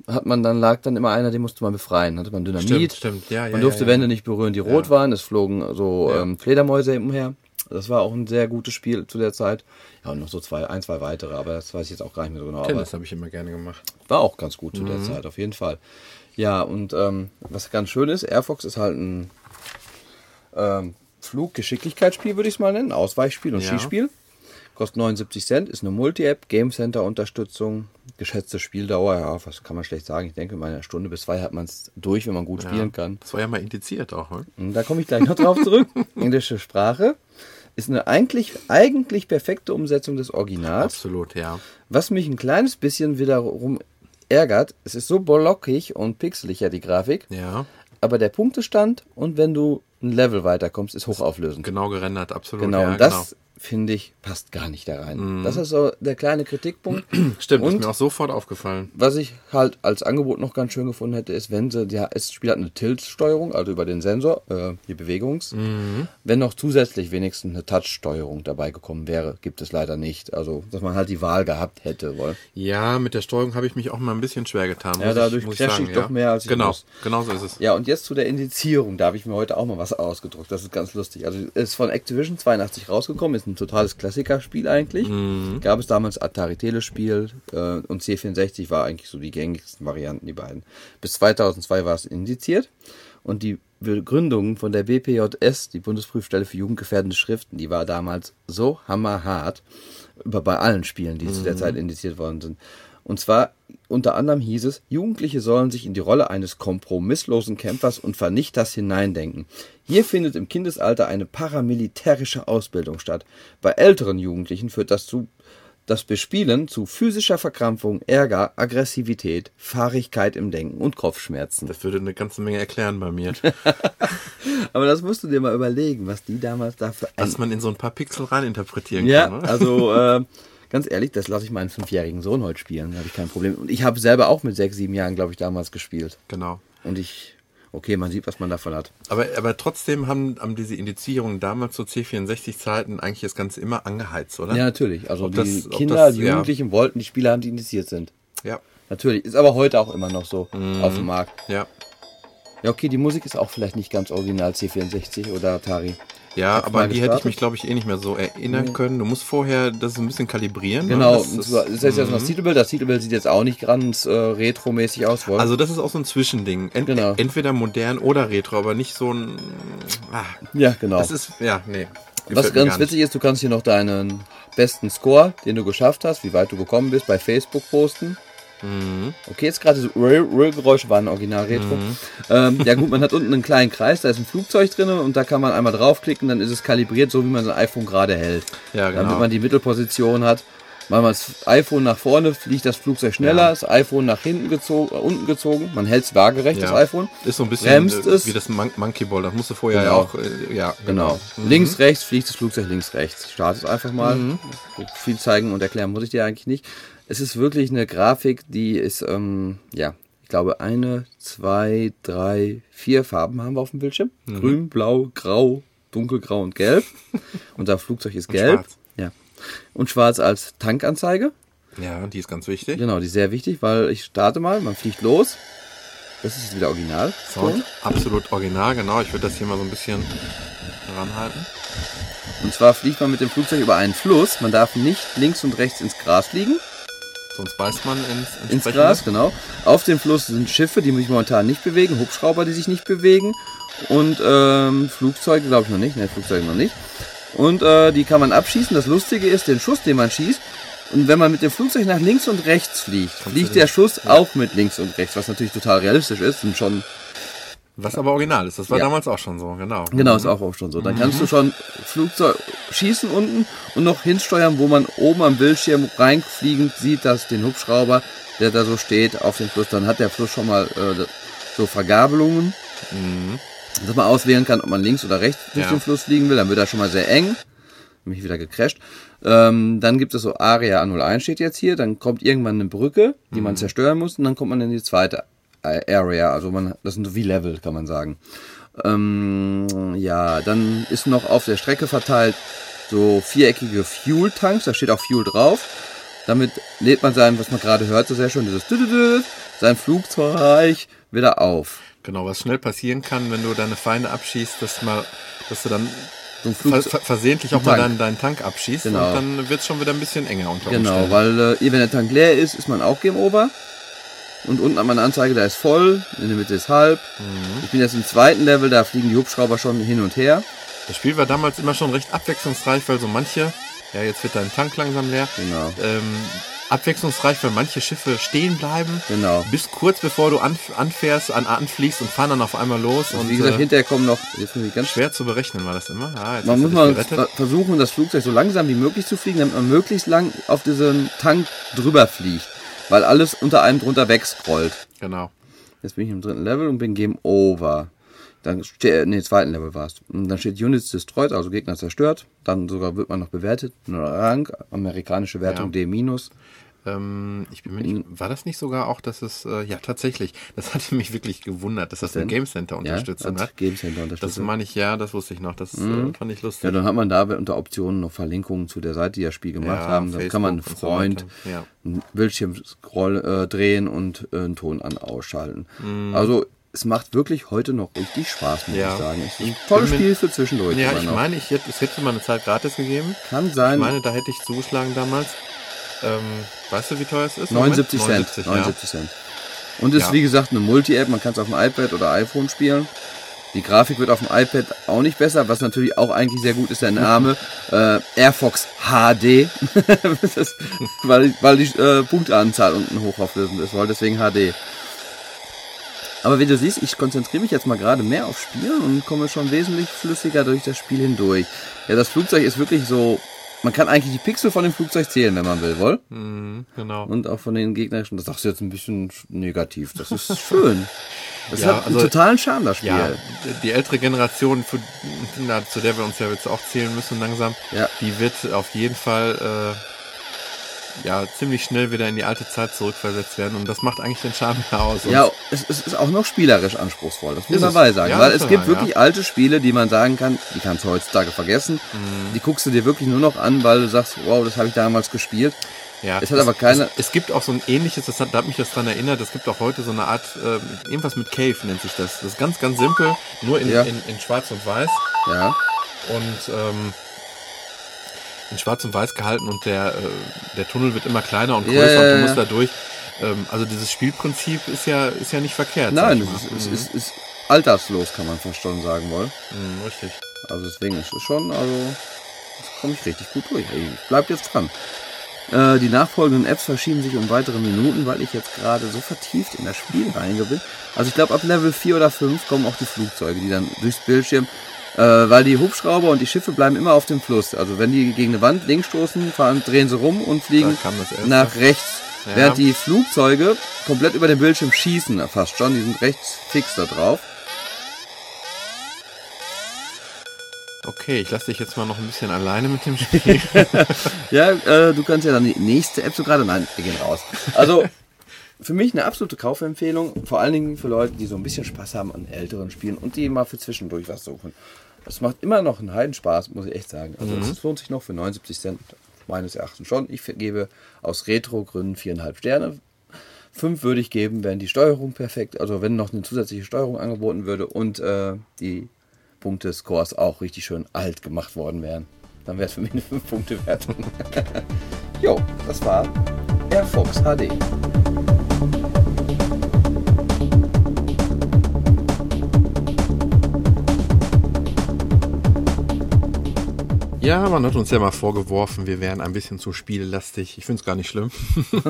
hat man dann lag dann immer einer, den musste man befreien. Hatte man Dynamit. Stimmt, stimmt. Ja, ja, man durfte ja, ja. Wände nicht berühren, die rot waren. Es flogen so Ja. ähm, Fledermäuse umher. Das war auch ein sehr gutes Spiel zu der Zeit. Ja, und noch so zwei, ein, zwei weitere, aber das weiß ich jetzt auch gar nicht mehr so genau. Tennis habe ich immer gerne gemacht. war auch ganz gut zu der Mhm. Zeit, auf jeden Fall. Ja, und ähm, was ganz schön ist, Air Fox ist halt ein ähm, Fluggeschicklichkeitsspiel, würde ich es mal nennen. Ausweichspiel und Ja. Skispiel. Kostet 79 Cent, ist eine Multi-App, Game Center Unterstützung, geschätzte Spieldauer, ja, was kann man schlecht sagen. Ich denke, mal eine Stunde bis zwei hat man es durch, wenn man gut spielen kann. Das war ja mal indiziert auch, ne? Da komme ich gleich noch drauf zurück. Englische Sprache ist eine eigentlich, eigentlich perfekte Umsetzung des Originals. Absolut, ja. Was mich ein kleines bisschen wiederum ärgert, es ist so blockig und pixelig ja die Grafik, Ja, aber der Punktestand und wenn du ein Level weiterkommst, ist hochauflösend. genau gerendert, absolut. Genau, ja, und das finde ich passt gar nicht da rein. Das ist so der kleine Kritikpunkt. Stimmt, ist und mir auch sofort aufgefallen. was ich halt als Angebot noch ganz schön gefunden hätte, ist, wenn sie, ja, das Spiel hat eine Tilt-Steuerung, also über den Sensor, äh, die Bewegungs. Mhm. Wenn noch zusätzlich wenigstens eine Touch-Steuerung dabei gekommen wäre, gibt es leider nicht. Also, dass man halt die Wahl gehabt hätte, wohl. Ja, mit der Steuerung habe ich mich auch mal ein bisschen schwer getan. Ja, dadurch ich, crash sagen, ich doch mehr, als ich Genau, muss. genau so ist es. Ja, und jetzt zu der Indizierung. Da habe ich mir heute auch mal was ausgedruckt. Das ist ganz lustig. Also ist von Activision 82 rausgekommen, ist ein totales Klassikerspiel eigentlich. Mhm. Gab es damals Atari Telespiel äh, und C64 war eigentlich so die gängigsten Varianten, die beiden. Bis 2002 war es indiziert und die Begründung von der BPJS, die Bundesprüfstelle für jugendgefährdende Schriften, die war damals so hammerhart bei allen Spielen, die zu der Zeit indiziert worden sind. Und zwar unter anderem hieß es, Jugendliche sollen sich in die Rolle eines kompromisslosen Kämpfers und Vernichters hineindenken. Hier findet im Kindesalter eine paramilitärische Ausbildung statt. Bei älteren Jugendlichen führt das zu das Bespielen zu physischer Verkrampfung, Ärger, Aggressivität, Fahrigkeit im Denken und Kopfschmerzen. Das würde eine ganze Menge erklären bei mir. Aber das musst du dir mal überlegen, was die damals dafür dass man in so ein paar Pixel reininterpretieren Ja, kann. Ne? also äh, ganz ehrlich, das lasse ich meinen fünfjährigen Sohn heute spielen, da habe ich kein Problem. Und ich habe selber auch mit sechs, sieben Jahren, glaube ich, damals gespielt. Genau. Und ich, okay, man sieht, was man davon hat. Aber, aber trotzdem haben, haben diese Indizierungen damals zu C64-Zeiten eigentlich das Ganze immer angeheizt, oder? Ja, natürlich. Also Ob die das- Kinder, das- die ja. Jugendlichen wollten die Spiele haben, die indiziert sind. Ja. Natürlich. Ist aber heute auch immer noch so Mhm. auf dem Markt. Ja. Ja, okay, die Musik ist auch vielleicht nicht ganz original C64 oder Atari. Ja, aber an die hätte ich gestartet. mich, glaube ich, eh nicht mehr so erinnern können. Du musst vorher das ein bisschen kalibrieren. Genau, Das zwar- das ist jetzt noch das Titelbild. Das Titelbild sieht jetzt auch nicht ganz äh, retro-mäßig aus. Wohl. Also das ist auch so ein Zwischending. Ent Genau. Entweder modern oder retro, aber nicht so ein... Ah, ja, genau. das ist... Ja, nee. Was ganz witzig ist, du kannst hier noch deinen besten Score, den du geschafft hast, wie weit du gekommen bist, bei Facebook posten. Okay, jetzt gerade so Röhrgeräusche waren original retro. Ähm, ja gut, man hat unten einen kleinen Kreis, da ist ein Flugzeug drin und da kann man einmal draufklicken, dann ist es kalibriert, so wie man sein iPhone gerade hält. Ja, genau. Damit man die Mittelposition hat. Machen wir das iPhone nach vorne, fliegt das Flugzeug schneller, Ja. das iPhone nach hinten gezogen, äh, unten gezogen. Man hält es waagerecht, das Ja. iPhone. Ist so ein bisschen Bremst äh, es. wie das Mon Monkey Ball. Das musst du vorher Genau. ja auch. Äh, ja, Genau. Mhm. Links, rechts fliegt das Flugzeug links, rechts. Ich starte es einfach mal. Mhm. Viel zeigen und erklären muss ich dir eigentlich nicht. Es ist wirklich eine Grafik, die ist, ähm, ja, ich glaube, eine, zwei, drei, vier Farben haben wir auf dem Bildschirm. Mhm. Grün, blau, grau, dunkelgrau und gelb. Unser Flugzeug ist gelb. schwarz. Ja. Und schwarz als Tankanzeige. Ja, die ist ganz wichtig. Genau, die ist sehr wichtig, weil ich starte mal, man fliegt los. Das ist jetzt wieder original. Sound absolut original, genau. Ich würde das hier mal so ein bisschen ranhalten. Und zwar fliegt man mit dem Flugzeug über einen Fluss. Man darf nicht links und rechts ins Gras fliegen. Sonst beißt man ins, Ins. Gras, genau. Auf dem Fluss sind Schiffe, die sich momentan nicht bewegen, Hubschrauber, die sich nicht bewegen und ähm, Flugzeuge, glaube ich noch nicht, ne, Flugzeuge noch nicht. Und äh, die kann man abschießen. Das Lustige ist, den Schuss, den man schießt, und wenn man mit dem Flugzeug nach links und rechts fliegt, fliegt du der Schuss auch mit links und rechts, was natürlich total realistisch ist und schon Was aber original ist. Das war Ja. damals auch schon so, genau. Genau, ist auch, auch schon so. Dann kannst du schon Flugzeug schießen unten und noch hinsteuern, wo man oben am Bildschirm reinfliegend sieht, dass den Hubschrauber, der da so steht, auf dem Fluss, dann hat der Fluss schon mal äh, so Vergabelungen, dass man auswählen kann, ob man links oder rechts durch Ja. den Fluss fliegen will. Dann wird er schon mal sehr eng. Mich wieder gecrashed. Ähm, dann gibt es so Area 01 steht jetzt hier. Dann kommt irgendwann eine Brücke, die man zerstören muss. Und dann kommt man in die zweite Area. Also man, das sind so wie Level, kann man sagen. Ähm, ja, dann ist noch auf der Strecke verteilt so viereckige Fuel-Tanks. Da steht auch Fuel drauf. Damit lädt man sein, was man gerade hörte, sehr schön, dieses sein Flugzeug wieder auf. Genau, was schnell passieren kann, wenn du deine Feinde abschießt, dass mal, dass du dann So ver versehentlich auch mal deinen, deinen Tank abschießt Genau. und dann wird es schon wieder ein bisschen enger unter Genau, Umständen. weil äh, wenn der Tank leer ist, ist man auch Game Over. Und unten hat man eine Anzeige, da ist voll, in der Mitte ist halb. Mhm. Ich bin jetzt im zweiten Level, da fliegen die Hubschrauber schon hin und her. Das Spiel war damals immer schon recht abwechslungsreich, weil so manche, ja jetzt wird dein Tank langsam leer, Genau. ähm, abwechslungsreich, weil manche Schiffe stehen bleiben, Genau. bis kurz bevor du anf anfährst, an, anfliegst und fahren dann auf einmal los Und und wie gesagt, äh, hinterher kommen noch, jetzt muss ich ganz schwer zu berechnen war das immer. Ja, jetzt Man muss mal versuchen, das Flugzeug so langsam wie möglich zu fliegen, damit man möglichst lang auf diesen Tank drüber fliegt. Weil alles unter einem drunter wegscrollt. Genau. Jetzt bin ich im dritten Level und bin Game Over. Dann steht, nee, zweiten Level war es. Und dann steht Units destroyed, also Gegner zerstört. Dann sogar wird man noch bewertet. Nur Rang, amerikanische Wertung Ja. D-. Ähm, ich bin mir nicht, war das nicht sogar auch, dass es, äh, ja tatsächlich, das hatte mich wirklich gewundert, dass das eine denn? Game Center Unterstützung als hat. Game Center Das Unterstützung. meine ich, ja, das wusste ich noch, das äh, fand ich lustig. Ja, dann hat man da unter Optionen noch Verlinkungen zu der Seite, die das Spiel gemacht Ja, haben. Dann kann man einen so Freund, weiter. Ja. einen Bildschirm scroll, äh, drehen und äh, einen Ton an ausschalten. Mhm. Also es macht wirklich heute noch richtig Spaß, muss Ja. ich sagen. Es ist Ich ein tolles Spiel für zwischendurch. Ja, ich meine, ich hätte, es hätte mal eine Zeit gratis gegeben. Kann Ich sein, meine, da hätte ich zugeschlagen damals. Ähm, weißt du, wie teuer es ist? im 79 Moment? Cent. 79, 79 Cent. Und ist Ja. wie gesagt eine Multi-App, man kann es auf dem iPad oder iPhone spielen. Die Grafik wird auf dem iPad auch nicht besser, was natürlich auch eigentlich sehr gut ist, der Name äh, Airfox HD, ist, weil, weil die äh, Punkteanzahl unten hochauflösend ist, weil deswegen HD. Aber wie du siehst, ich konzentriere mich jetzt mal gerade mehr auf Spielen und komme schon wesentlich flüssiger durch das Spiel hindurch. Ja, das Flugzeug ist wirklich so, man kann eigentlich die Pixel von dem Flugzeug zählen, wenn man will, wohl? Mhm, genau. Und auch von den gegnerischen, das sagst du jetzt ein bisschen negativ. Das ist schön. Das Ja, hat einen also- totalen Charme, das Spiel. Ja, die ältere Generation, für, na, zu der wir uns ja jetzt auch zählen müssen langsam, Ja. die wird auf jeden Fall äh, ja ziemlich schnell wieder in die alte Zeit zurückversetzt werden und das macht eigentlich den Charme aus. Ja, es, es ist auch noch spielerisch anspruchsvoll, das muss man dabei sagen. Ja, weil es gibt wahr, wirklich ja. alte Spiele, die man sagen kann, die kannst du heutzutage vergessen. Mhm. Die guckst du dir wirklich nur noch an, weil du sagst, wow, das habe ich damals gespielt. Ja, Es hat aber keine- Es, es gibt auch so ein ähnliches, das hat, da hat mich das dran erinnert, es gibt auch heute so eine Art, äh, irgendwas mit Cave nennt sich das. Das ist ganz, ganz simpel, nur in, Ja. in, in schwarz und weiß Ja, und ähm, in schwarz und weiß gehalten und der, äh, der Tunnel wird immer kleiner und größer ja, und du musst da durch. Ähm, also dieses Spielprinzip ist ja, ist ja nicht verkehrt. nein, es ist, es ist, ist alterslos, kann man fast schon sagen wollen. Mhm, richtig. Also deswegen ist es schon, also komme ich richtig gut durch. Ey, ich bleib jetzt dran. Äh, die nachfolgenden Apps verschieben sich um weitere Minuten, weil ich jetzt gerade so vertieft in das Spiel reinge bin. Also ich glaube, ab Level 4 oder 5 kommen auch die Flugzeuge, die dann durchs Bildschirm, äh, weil die Hubschrauber und die Schiffe bleiben immer auf dem Fluss. Also wenn die gegen eine Wand links stoßen, fahren, drehen sie rum und fliegen nach rechts. Ja. Während die Flugzeuge komplett über den Bildschirm schießen, fast schon, die sind rechts fix da drauf. Okay, ich lasse dich jetzt mal noch ein bisschen alleine mit dem Spiel. Ja, äh, du kannst ja dann die nächste App so gerade. Nein, wir gehen raus. Also für mich eine absolute Kaufempfehlung, vor allen Dingen für Leute, die so ein bisschen Spaß haben an älteren Spielen und die mal für zwischendurch was suchen. Das macht immer noch einen Heidenspaß, muss ich echt sagen. Also es lohnt sich noch für 79 Cent, meines Erachtens schon. Ich gebe aus Retro-Gründen viereinhalb Sterne. Fünf würde ich geben, wären die Steuerung perfekt, also wenn noch eine zusätzliche Steuerung angeboten würde und äh, die Punkte-Scores auch richtig schön alt gemacht worden wären. Dann wäre es für mich eine 5-Punkte-Wertung. jo, das war Air Fox HD. Ja, man hat uns ja mal vorgeworfen, wir wären ein bisschen zu spiellastig. Ich finde es gar nicht schlimm.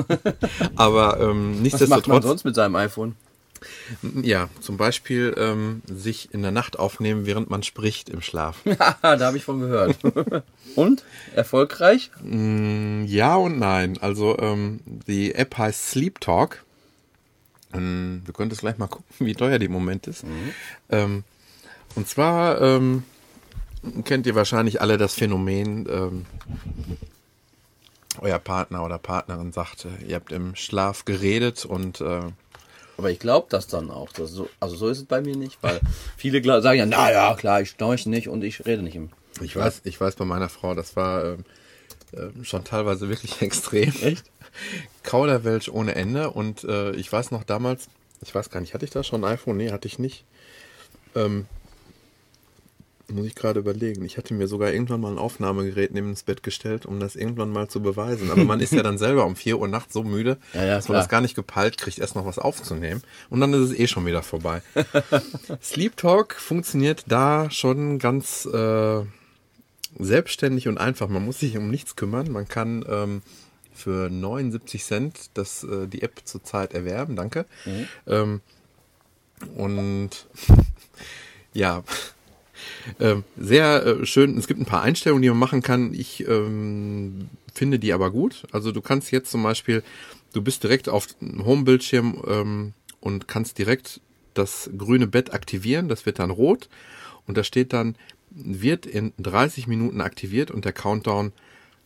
Aber ähm, Was macht man nichtsdestotrotz, sonst mit seinem iPhone? ja, zum Beispiel ähm, sich in der Nacht aufnehmen, während man spricht im Schlaf. Haha, da habe ich von gehört. und? Erfolgreich? Mm, Ja und nein. Also ähm, die App heißt Sleep Talk. Ähm, können jetzt gleich mal gucken, wie teuer die im Moment ist. Ähm, und zwar ähm, kennt ihr wahrscheinlich alle das Phänomen, ähm, euer Partner oder Partnerin sagt, äh, ihr habt im Schlaf geredet und äh, Aber ich glaube das dann auch. Das so, also so ist es bei mir nicht, weil viele sagen ja, na ja, klar, ich schnorche nicht und ich rede nicht im. Ich weiß, ich weiß bei meiner Frau, das war ähm, schon teilweise wirklich extrem. Echt? Kauderwelsch ohne Ende. Und äh, ich weiß noch damals, ich weiß gar nicht, hatte ich da schon ein iPhone? Nee, hatte ich nicht. Ähm, muss ich gerade überlegen. Ich hatte mir sogar irgendwann mal ein Aufnahmegerät neben das Bett gestellt, um das irgendwann mal zu beweisen. Aber man ist ja dann selber um 4 Uhr nachts so müde, Ja, ja, dass man klar. das gar nicht gepeilt kriegt, erst noch was aufzunehmen. Und dann ist es eh schon wieder vorbei. Sleep Talk funktioniert da schon ganz äh, selbstständig und einfach. Man muss sich um nichts kümmern. Man kann ähm, für 79 Cent das, äh, die App zurzeit erwerben. Danke. Ähm, und ja, ähm, sehr äh, schön. Es gibt ein paar Einstellungen, die man machen kann. Ich ähm, finde die aber gut. Also du kannst jetzt zum Beispiel, du bist direkt auf dem Home-Bildschirm ähm, und kannst direkt das grüne Bett aktivieren. Das wird dann rot und da steht dann, wird in 30 Minuten aktiviert und der Countdown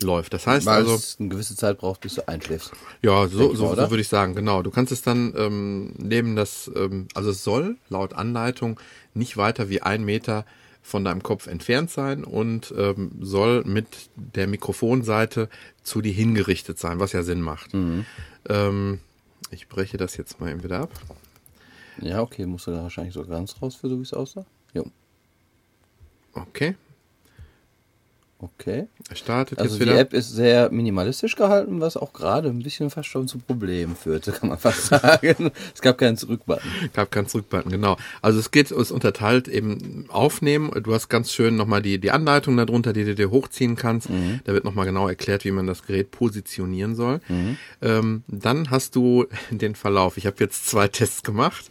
läuft. Das heißt Weil also, es eine gewisse Zeit braucht, bis du einschläfst. ja, so, so, so würde ich sagen, genau. Du kannst es dann ähm, neben das, ähm, also es soll laut Anleitung nicht weiter wie ein Meter von deinem Kopf entfernt sein und ähm, soll mit der Mikrofonseite zu dir hingerichtet sein, was ja Sinn macht. Mhm. Ähm, ich breche das jetzt mal eben wieder ab. Ja, okay, musst du da wahrscheinlich so ganz raus, für so wie es aussah. Jo, Okay, okay. er startet Also jetzt die wieder. App ist sehr minimalistisch gehalten, was auch gerade ein bisschen fast schon zu Problemen führte, kann man fast sagen. es gab keinen Zurückbutton. gab keinen Zurückbutton, genau. Also es geht, es unterteilt eben aufnehmen. Du hast ganz schön nochmal die, die Anleitung darunter, die du dir hochziehen kannst. Da wird nochmal genau erklärt, wie man das Gerät positionieren soll. Ähm, dann hast du den Verlauf. Ich habe jetzt zwei Tests gemacht.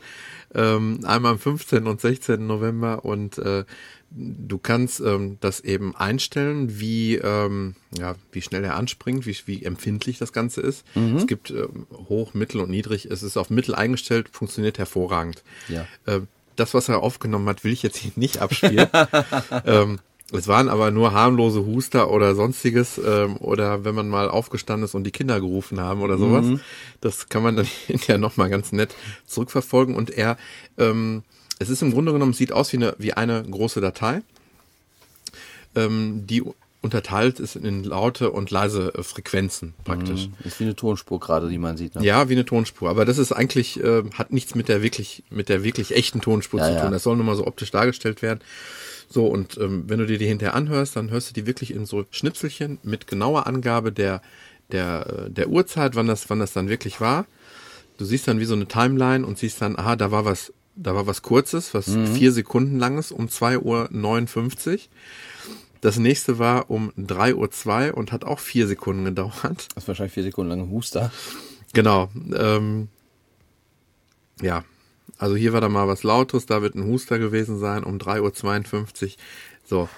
Ähm, einmal am 15. und 16. November und äh, du kannst ähm, das eben einstellen, wie, ähm, ja, wie schnell er anspringt, wie, wie empfindlich das Ganze ist. Es gibt ähm, hoch, mittel und niedrig. Es ist auf mittel eingestellt, funktioniert hervorragend. Ja. Ähm, das, was er aufgenommen hat, will ich jetzt hier nicht abspielen. ähm, es waren aber nur harmlose Huster oder sonstiges ähm, oder wenn man mal aufgestanden ist und die Kinder gerufen haben oder sowas. Das kann man dann hinterher nochmal ganz nett zurückverfolgen und er, ähm, es ist im Grunde genommen, sieht aus wie eine, wie eine große Datei, ähm, die unterteilt ist in laute und leise äh, Frequenzen praktisch. Ist wie eine Tonspur gerade, die man sieht. Ne? Ja, wie eine Tonspur. Aber das ist eigentlich, äh, hat nichts mit der wirklich, mit der wirklich echten Tonspur Ja, zu ja. tun. Das soll nur mal so optisch dargestellt werden. So, und ähm, wenn du dir die hinterher anhörst, dann hörst du die wirklich in so Schnipselchen mit genauer Angabe der, der, äh, der Uhrzeit, wann das, wann das dann wirklich war. Du siehst dann wie so eine Timeline und siehst dann, aha, da war was, da war was Kurzes, was Mhm. vier Sekunden lang ist, um 2 Uhr 59. Das nächste war um 3.02 Uhr und hat auch vier Sekunden gedauert. Das ist wahrscheinlich vier Sekunden lang ein Huster. Genau. Ähm, ja, also hier war da mal was Lautes, da wird ein Huster gewesen sein um 3.52 Uhr. So.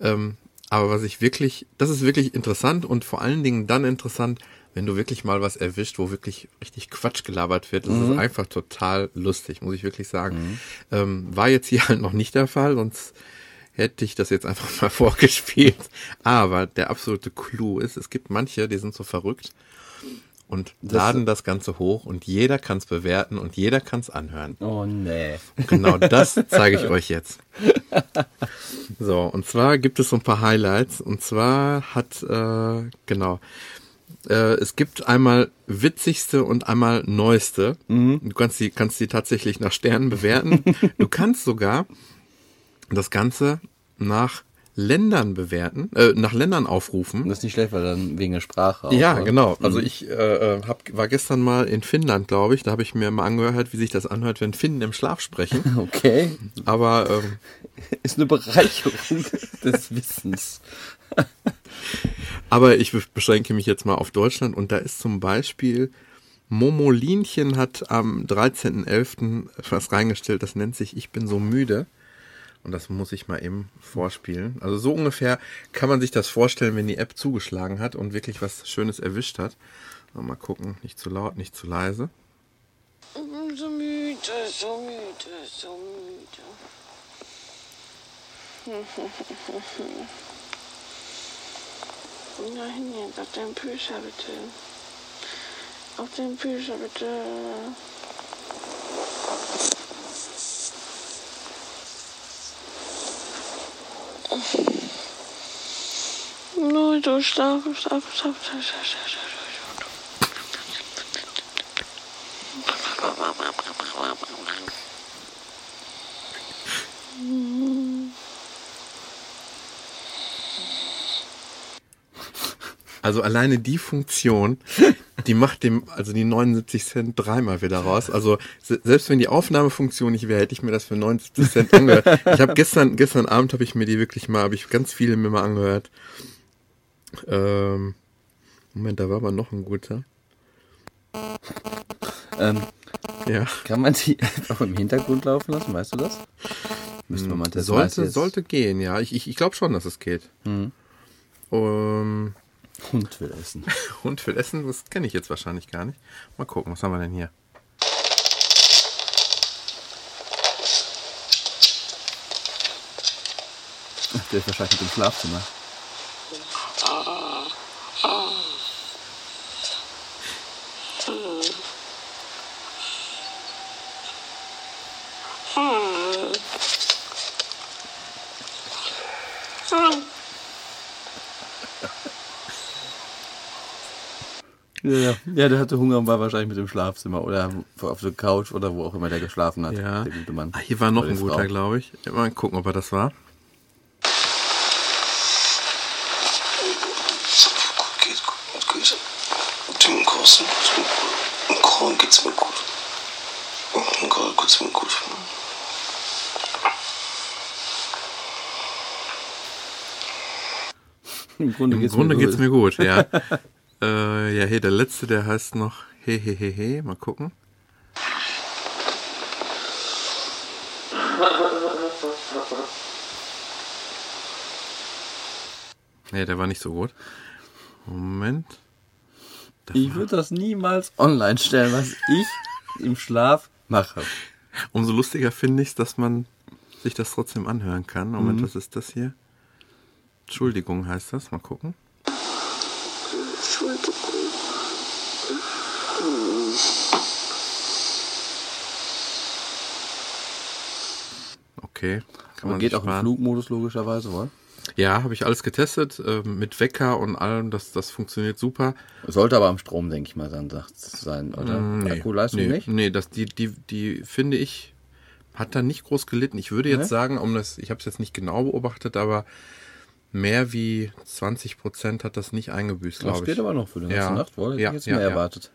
Ähm, aber was ich wirklich, das ist wirklich interessant und vor allen Dingen dann interessant, wenn du wirklich mal was erwischt, wo wirklich richtig Quatsch gelabert wird. Das ist einfach total lustig, muss ich wirklich sagen. Ähm, war jetzt hier halt noch nicht der Fall, sonst hätte ich das jetzt einfach mal vorgespielt. Aber der absolute Clou ist, es gibt manche, die sind so verrückt und laden das Ganze hoch und jeder kann es bewerten und jeder kann es anhören. Oh nee. Und genau das zeige ich euch jetzt. So, und zwar gibt es so ein paar Highlights. Und zwar hat, äh, genau, äh, es gibt einmal witzigste und einmal neueste. Du kannst die, kannst die tatsächlich nach Sternen bewerten. du kannst sogar das Ganze nach Ländern bewerten, äh, nach Ländern aufrufen. Das ist nicht schlecht, weil dann wegen der Sprache auch. Ja, oder? genau. Also ich äh, äh, hab, war gestern mal in Finnland, glaube ich. Da habe ich mir mal angehört, wie sich das anhört, wenn Finnen im Schlaf sprechen. Okay. Aber ähm, Ist eine Bereicherung des Wissens. Aber ich beschränke mich jetzt mal auf Deutschland und da ist zum Beispiel Momolinchen hat am 13.11. was reingestellt, das nennt sich Ich bin so müde. Und das muss ich mal eben vorspielen. Also so ungefähr kann man sich das vorstellen, wenn die App zugeschlagen hat und wirklich was Schönes erwischt hat. Mal gucken, nicht zu laut, nicht zu leise. So müde, so müde, so müde. Nein, jetzt auf den Bücher bitte. Auf den Bücher bitte. Nur so schlafen, schlafen, schlafen, schlafen, schlafen. Also alleine die Funktion, die macht dem, also die 79 Cent dreimal wieder raus. Also se- selbst wenn die Aufnahmefunktion nicht wäre, hätte ich mir das für 79 Cent angehört. Ich habe gestern, gestern Abend habe ich mir die wirklich mal, habe ich ganz viele mir mal angehört. Ähm, Moment, da war aber noch ein guter. Ähm, Ja. kann man die auch im Hintergrund laufen lassen, weißt du das? Müsste man mal testen. Sollte, sollte gehen, ja. Ich, ich, ich glaube schon, dass es geht. Mhm. Ähm, jetzt Hund will essen. Hund will essen, das kenne ich jetzt wahrscheinlich gar nicht. Mal gucken, was haben wir denn hier? Der ist wahrscheinlich dem Schlafzimmer. Ja, ja. der hatte Hunger und war wahrscheinlich mit dem Schlafzimmer oder auf der Couch oder wo auch immer der geschlafen hat. Ja. Der gute Mann. Ah, hier war noch ein guter, glaube ich. Mal gucken, ob er das war. Geht geht. Geht's mir gut. Im geht's mir gut. Grunde Im geht's Grunde mir geht's mir gut, ja. äh, ja, hey, der letzte, der heißt noch He He He He. Mal gucken. Nee, der war nicht so gut. Moment. Ich würde das niemals online stellen, was ich im Schlaf mache. Umso lustiger finde ich dass man sich das trotzdem anhören kann. Moment, was ist das hier? Entschuldigung heißt das. Mal gucken. Entschuldigung. Okay. Kann Man geht auch im. Flugmodus logischerweise, oder? Ja, habe ich alles getestet. äh, mit Wecker und allem. Das, das funktioniert super. Sollte aber am Strom, denke ich mal, dann sagt- sein, oder? Akkuleistung nee, nicht? Nee, das, die, die, die finde ich, hat da nicht groß gelitten. Ich würde jetzt Nee? sagen, um das, ich habe es jetzt nicht genau beobachtet, aber mehr wie 20 Prozent hat das nicht eingebüßt, Das glaube geht ich. aber noch für die ganze Ja. Nacht, wohl? Hätte Ja, ich jetzt ja, mehr erwartet.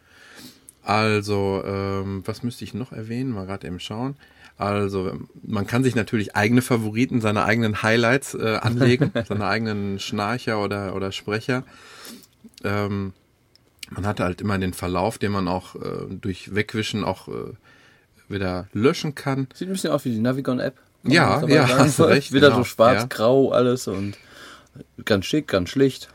Also, ähm, was müsste ich noch erwähnen? Mal gerade eben schauen. Also, man kann sich natürlich eigene Favoriten, seine eigenen Highlights äh, anlegen, seine eigenen Schnarcher oder, oder Sprecher. Ähm, man hat halt immer den Verlauf, den man auch äh, durch Wegwischen auch äh, wieder löschen kann. Sieht ein bisschen aus wie die Navigon-App. Ja, ja, sagen. hast recht, Wieder genau, so schwarz-grau alles und ganz schick, ganz schlicht.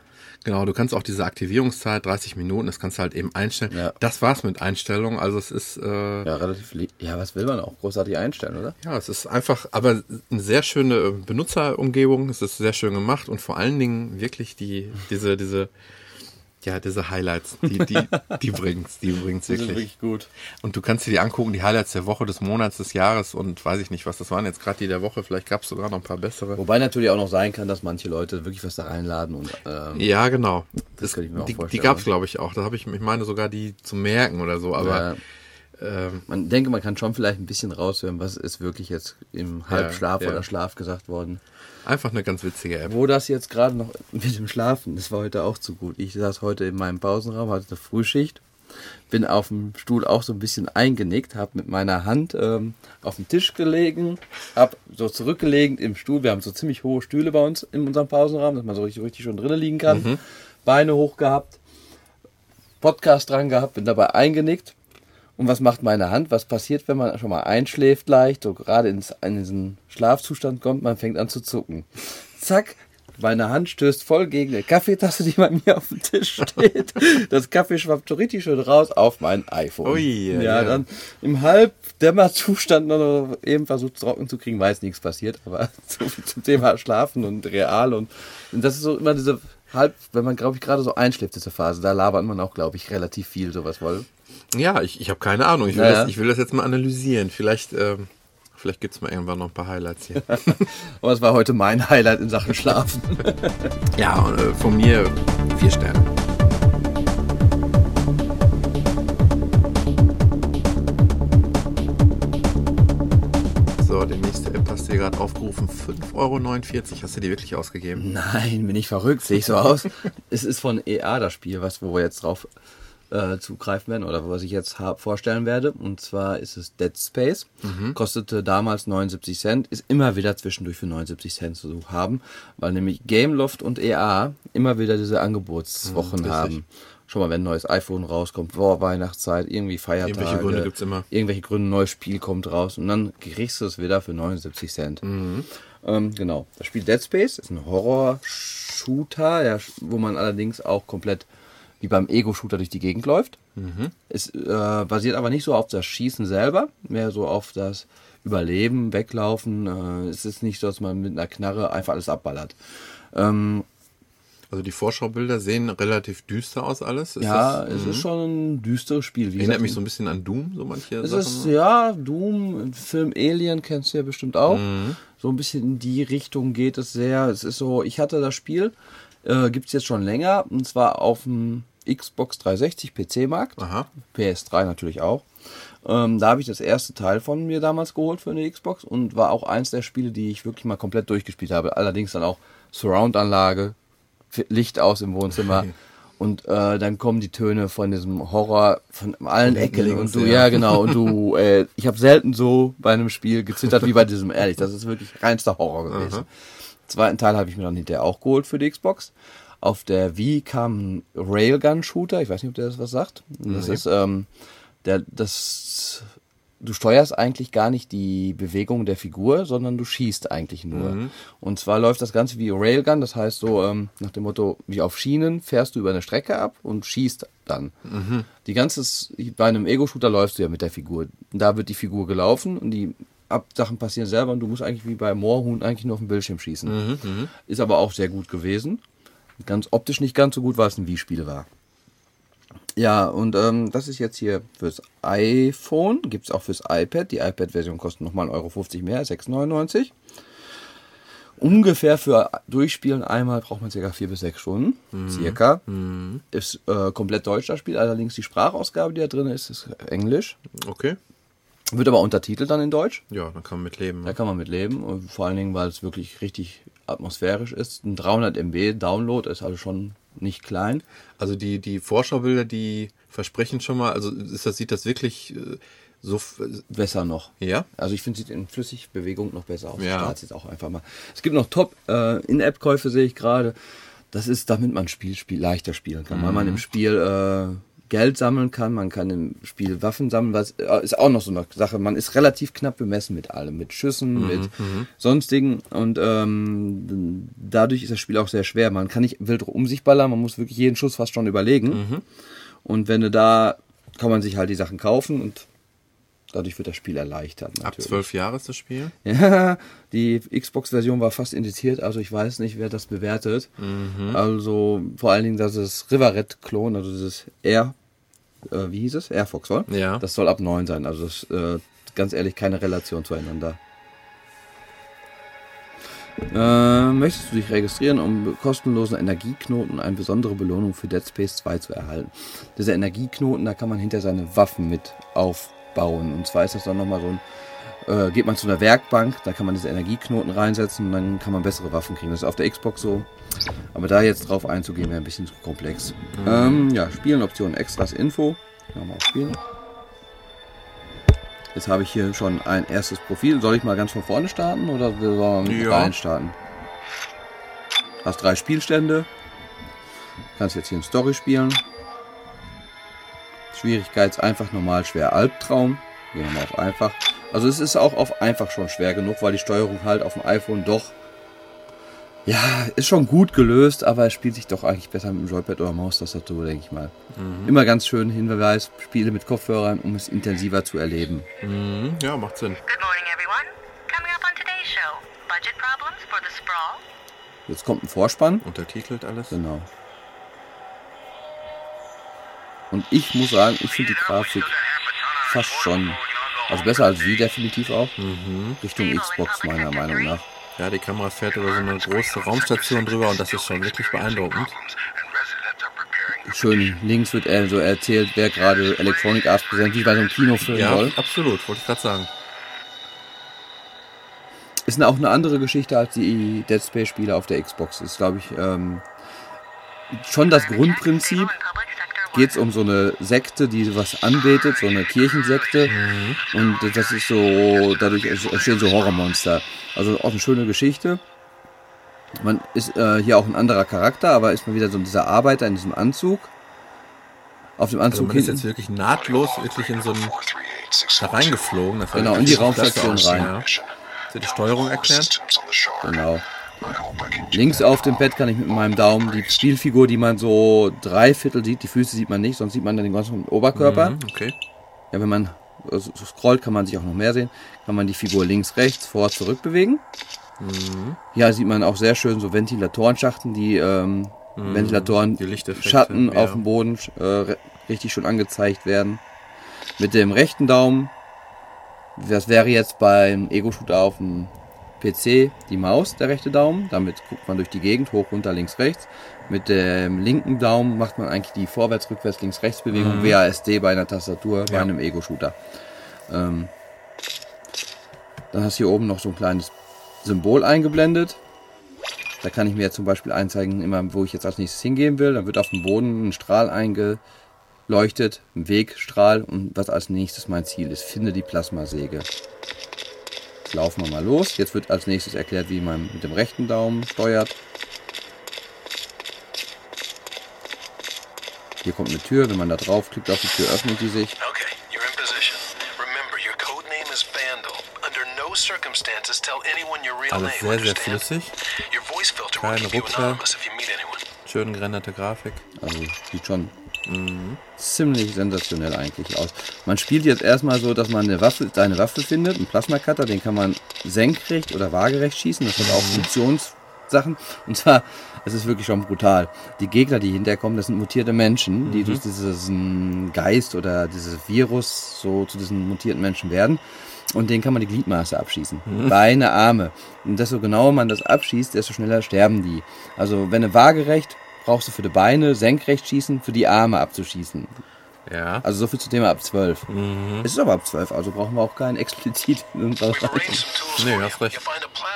Genau, du kannst auch diese Aktivierungszeit, 30 Minuten, das kannst du halt eben einstellen. Ja. Das war's mit Einstellungen. Also es ist äh, Ja, relativ. Ja, was will man auch großartig einstellen, oder? Ja, es ist einfach, aber eine sehr schöne Benutzerumgebung. Es ist sehr schön gemacht und vor allen Dingen wirklich die, diese, diese, ja, diese Highlights, die, die, die bringt's, die bringt's Die sind wirklich. gut. Und du kannst dir die angucken, die Highlights der Woche, des Monats, des Jahres und weiß ich nicht, was das waren jetzt gerade die der Woche. Vielleicht gab's sogar noch ein paar bessere. Wobei natürlich auch noch sein kann, dass manche Leute wirklich was da reinladen und ähm, Ja, genau. Das könnte ich mir auch die, die vorstellen, gab's, ne? glaube ich, auch. Da habe ich, ich meine sogar die zu merken oder so, aber ja, ähm, man denke, man kann schon vielleicht ein bisschen raushören, was ist wirklich jetzt im Halbschlaf ja. oder Schlaf gesagt worden. Einfach eine ganz witzige App. Wo das jetzt gerade noch mit dem Schlafen, das war heute auch zu gut. Ich saß heute in meinem Pausenraum, hatte eine Frühschicht, bin auf dem Stuhl auch so ein bisschen eingenickt, habe mit meiner Hand ähm, auf dem Tisch gelegen, hab so zurückgelegt im Stuhl. Wir haben so ziemlich hohe Stühle bei uns in unserem Pausenraum, dass man so richtig, richtig schon drinnen liegen kann. Beine hoch gehabt, Podcast dran gehabt, bin dabei eingenickt. Und was macht meine Hand? Was passiert, wenn man schon mal einschläft leicht, so gerade ins, in diesen Schlafzustand kommt? Man fängt an zu zucken. Zack, meine Hand stößt voll gegen eine Kaffeetasse, die bei mir auf dem Tisch steht. Das Kaffee schwappt so richtig schön raus auf mein iPhone. Ui, ja, ja, dann im Halbdämmerzustand noch eben versucht trocken zu kriegen, weiß nichts passiert, aber so viel zum Thema Schlafen und real und, und das ist so immer diese halb, wenn man glaube ich gerade so einschläft, diese Phase, da labert man auch glaube ich relativ viel sowas wohl. Ja, ich, ich habe keine Ahnung. Ich will, Ja, ja. das, ich will das jetzt mal analysieren. Vielleicht, ähm, vielleicht gibt's mal irgendwann noch ein paar Highlights hier. Aber es war heute mein Highlight in Sachen Schlafen. ja, und, äh, von mir vier Sterne. Gerade aufgerufen. 5,49 Euro. Hast du die wirklich ausgegeben? Nein, bin ich verrückt, sehe ich so aus. es ist von EA das Spiel, was wo wir jetzt drauf äh, zugreifen werden oder was ich jetzt vorstellen werde. Und zwar ist es Dead Space. Kostete damals 79 Cent, ist immer wieder zwischendurch für 79 Cent zu haben, weil nämlich Gameloft und EA immer wieder diese Angebotswochen richtig. haben. Schon mal, wenn ein neues iPhone rauskommt, vor Weihnachtszeit, irgendwie Feiertage. Irgendwelche Gründe gibt's immer. Irgendwelche Gründe, ein neues Spiel kommt raus und dann kriegst du es wieder für 79 Cent. Ähm, genau. Das Spiel Dead Space ist ein Horror-Shooter, ja, wo man allerdings auch komplett wie beim Ego-Shooter durch die Gegend läuft. Es äh, basiert aber nicht so auf das Schießen selber, mehr so auf das Überleben, Weglaufen. Äh, es ist nicht so, dass man mit einer Knarre einfach alles abballert. Ähm, Also die Vorschaubilder sehen relativ düster aus alles. Ist ja, das, es ist schon ein düsteres Spiel. Wie erinnert gesagt, mich so ein bisschen an Doom, so manche Es Sachen. ist, ja, Doom, Film Alien kennst du ja bestimmt auch. Mhm. So ein bisschen in die Richtung geht es sehr. Es ist so, ich hatte das Spiel, äh, gibt es jetzt schon länger, und zwar auf dem Xbox 360 PC-Markt. Aha. PS3 natürlich auch. Ähm, da habe ich das erste Teil von mir damals geholt für eine Xbox und war auch eins der Spiele, die ich wirklich mal komplett durchgespielt habe. Allerdings dann auch Surround-Anlage, Licht aus im Wohnzimmer. Und äh, dann kommen die Töne von diesem Horror von allen Ecken links, und du, ja. ja genau, und du, äh, ich habe selten so bei einem Spiel gezittert wie bei diesem, ehrlich, das ist wirklich reinster Horror gewesen. Zweiten Teil habe ich mir dann hinterher auch geholt für die Xbox. Auf der Wii kam ein Railgun-Shooter, ich weiß nicht, ob der das was sagt. Das ist, ähm, der, das, du steuerst eigentlich gar nicht die Bewegung der Figur, sondern du schießt eigentlich nur. Und zwar läuft das Ganze wie Railgun, das heißt so ähm, nach dem Motto, wie auf Schienen fährst du über eine Strecke ab und schießt dann. Die ganze, bei einem Ego-Shooter läufst du ja mit der Figur. Da wird die Figur gelaufen und die Sachen passieren selber und du musst eigentlich wie bei Moorhuhn eigentlich nur auf dem Bildschirm schießen. Ist aber auch sehr gut gewesen. Ganz optisch nicht ganz so gut, weil es ein Wii-Spiel war. Ja, und ähm, das ist jetzt hier fürs iPhone, gibt es auch fürs iPad. Die iPad-Version kostet nochmal 1,50 Euro mehr, 6,99. Ungefähr für Durchspielen einmal braucht man circa vier bis sechs Stunden. Circa. Ist äh, komplett deutsch das Spiel, allerdings die Sprachausgabe, die da drin ist, ist Englisch. Okay. Wird aber untertitelt dann in Deutsch. Ja, dann kann man mit leben. Da kann man mit leben. Und vor allen Dingen, weil es wirklich richtig atmosphärisch ist. Ein 300 MB Download ist also schon nicht klein. Also die, die Vorschaubilder, die versprechen schon mal, also ist das, sieht das wirklich äh, so, Besser noch. ja? Also ich finde, sieht in Flüssigbewegung noch besser aus. Ja. Ich starte jetzt auch einfach mal. Es gibt noch Top äh, In-App-Käufe, sehe ich gerade. Das ist, damit man Spiel, Spiel leichter spielen kann. Weil man im Spiel äh, Geld sammeln kann, man kann im Spiel Waffen sammeln, was äh, ist auch noch so eine Sache. Man ist relativ knapp bemessen mit allem, mit Schüssen, mit sonstigen und ähm, dadurch ist das Spiel auch sehr schwer. Man kann nicht wild um sich ballern, man muss wirklich jeden Schuss fast schon überlegen. Und wenn du da, kann man sich halt die Sachen kaufen und dadurch wird das Spiel erleichtert. Ab Natürlich. zwölf Jahre ist das Spiel. Ja, die Xbox-Version war fast indiziert, also ich weiß nicht, wer das bewertet. Also vor allen Dingen, dass es Rivaret-Klon, also dieses Air, äh, wie hieß es? Air Fox, oder? Ja. Das soll ab 9 sein, also das, äh, ganz ehrlich keine Relation zueinander. Äh, möchtest du dich registrieren, um kostenlosen Energieknoten und eine besondere Belohnung für Dead Space 2 zu erhalten? Dieser Energieknoten, da kann man hinter seine Waffen mit aufbauen. Und zwar ist das dann nochmal so ein äh, geht man zu einer Werkbank, da kann man diese Energieknoten reinsetzen und dann kann man bessere Waffen kriegen. Das ist auf der Xbox so. Aber da jetzt drauf einzugehen, wäre ein bisschen zu komplex. Ähm, ja, Spielen, Optionen, Extras, Info. Ja, mal auf Spielen. Jetzt habe ich hier schon ein erstes Profil. Soll ich mal ganz von vorne starten oder sollen wir Ja. rein starten? Hast drei Spielstände. Kannst jetzt hier in Story spielen. Schwierigkeits einfach, normal, schwer, Albtraum. Gehen wir mal auf einfach. Also es ist auch auf einfach schon schwer genug, weil die Steuerung halt auf dem iPhone doch ja, ist schon gut gelöst, aber es spielt sich doch eigentlich besser mit dem Joypad oder Maustastatur, denke ich mal. Immer ganz schön Hinweis, Spiele mit Kopfhörern, um es intensiver zu erleben. Mhm, ja, macht Sinn. Good morning, everyone. Coming up on today's show, budget problems for the sprawl. Jetzt kommt ein Vorspann. Untertitelt alles. Genau. Und ich muss sagen, ich finde die Grafik fast schon, also besser als sie definitiv auch, Richtung Xbox meiner Meinung nach. Ja, die Kamera fährt über so eine große Raumstation drüber und das ist schon wirklich beeindruckend. Schön links wird er so erzählt, wer gerade Electronic Arts präsent, wie bei so einem Kinofilm Ja, soll. absolut, wollte ich gerade sagen. Ist auch eine andere Geschichte als die Dead Space Spiele auf der Xbox. Ist, glaube ich, ähm, schon das Grundprinzip. Geht es um so eine Sekte, die was anbetet, so eine Kirchensekte. Und das ist so, dadurch entstehen so Horrormonster. Also auch eine schöne Geschichte. Man ist äh, hier auch ein anderer Charakter, aber ist mal wieder so dieser Arbeiter in diesem Anzug. Auf dem Also Anzug man ist hinten. jetzt wirklich nahtlos wirklich in so einen da reingeflogen. Genau, in die Raumstation rein. Ja. Hast du die Steuerung erklärt? Genau. Links auf dem Bett kann ich mit meinem Daumen die Spielfigur, die man so drei Viertel sieht, die Füße sieht man nicht, sonst sieht man dann den ganzen Oberkörper. Mhm, okay. Ja, wenn man äh, so scrollt, kann man sich auch noch mehr sehen. Kann man die Figur links, rechts, vor, zurück bewegen. Ja, sieht man auch sehr schön so Ventilatoren-Schachten, die ähm, Ventilatoren, Die Schatten ja. auf dem Boden äh, richtig schon angezeigt werden. Mit dem rechten Daumen, das wäre jetzt beim Ego-Shooter auf dem PC die Maus, der rechte Daumen. Damit guckt man durch die Gegend, hoch, runter, links, rechts. Mit dem linken Daumen macht man eigentlich die Vorwärts-, Rückwärts-, Links-, Rechts-Bewegung, WASD bei einer Tastatur, bei Ja. einem Ego-Shooter. Ähm, dann hast du hier oben noch so ein kleines Symbol eingeblendet. Da kann ich mir jetzt zum Beispiel einzeigen, immer wo ich jetzt als nächstes hingehen will. Dann wird auf dem Boden ein Strahl eingeleuchtet, ein Wegstrahl und was als nächstes mein Ziel ist. Finde die Plasmasäge. Jetzt laufen wir mal los. Jetzt wird als nächstes erklärt, wie man mit dem rechten Daumen steuert. Hier kommt eine Tür. Wenn man da draufklickt auf die Tür, öffnet die sich. Okay, you're in position. Remember, your code name is Vandal. Under no circumstances tell anyone your real Alles name. sehr, sehr flüssig. Meet anyone. Schön gerenderte Grafik. Also sieht schon ziemlich sensationell eigentlich aus. Man spielt jetzt erstmal so, dass man eine Waffe, seine Waffe findet, einen Plasma-Cutter, den kann man senkrecht oder waagerecht schießen. Das hat auch Funktionssachen. Und zwar, es ist wirklich schon brutal. Die Gegner, die hinterkommen, das sind mutierte Menschen, die durch diesen Geist oder dieses Virus so zu diesen mutierten Menschen werden. Und denen kann man die Gliedmaße abschießen. Beine, Arme. Und desto genauer man das abschießt, desto schneller sterben die. Also wenn du waagerecht, brauchst du für die Beine senkrecht schießen, für die Arme abzuschießen. Ja. Also so viel zum Thema ab 12. Es ist aber ab 12, also brauchen wir auch keinen explizit irgendwas. Nee, hast recht.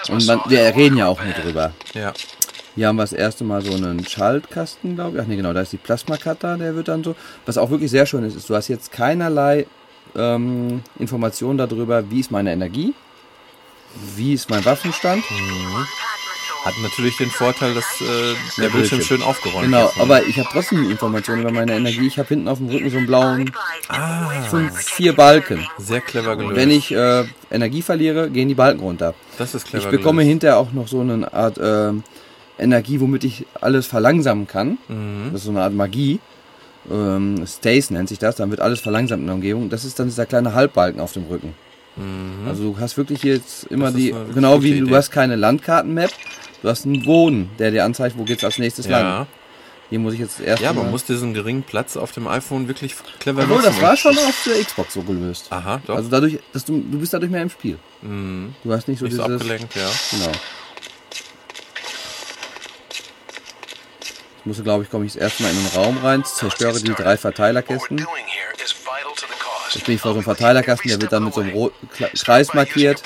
Und man, wir reden ja auch nur van. drüber. Ja. Hier haben wir das erste Mal so einen Schaltkasten, glaube ich. Ach nee, genau, da ist die Plasma-Cutter, der wird dann so. Was auch wirklich sehr schön ist, ist, du hast jetzt keinerlei ähm, Informationen darüber, wie ist meine Energie, wie ist mein Waffenstand. Hat natürlich den Vorteil, dass äh, der Bildschirm schön aufgeräumt Genau, ist. ne? aber ich habe trotzdem Informationen über meine Energie. Ich habe hinten auf dem Rücken so einen blauen, fünf, vier Balken. Sehr clever gelöst. Wenn ich äh, Energie verliere, gehen die Balken runter. das ist clever Ich bekomme gelöst. hinterher auch noch so eine Art ähm, Energie, womit ich alles verlangsamen kann. Mhm. Das ist so eine Art Magie. Ähm, Stace nennt sich das. Dann wird alles verlangsamt in der Umgebung. Das ist dann dieser kleine Halbbalken auf dem Rücken. Also du hast wirklich jetzt immer Mhm. Das die, genau wie du Idee. hast keine Landkarten-Map, du hast einen Boden, der dir anzeigt, wo geht's als nächstes lang. Ja. Hier muss ich jetzt erst ja, man muss diesen geringen Platz auf dem iPhone wirklich clever Obwohl, nutzen. das war schon auf der Xbox so gelöst. Aha, doch. Also dadurch, dass du, du bist dadurch mehr im Spiel. Mhm. Du hast nicht so Nicht so dieses. abgelenkt, ja. Genau. Ich musste, glaube ich, komme ich das erste Mal in den Raum rein, zerstöre die drei Verteilerkästen. Jetzt bin ich vor so einem Verteilerkasten, der wird dann mit so einem roten Kreis markiert.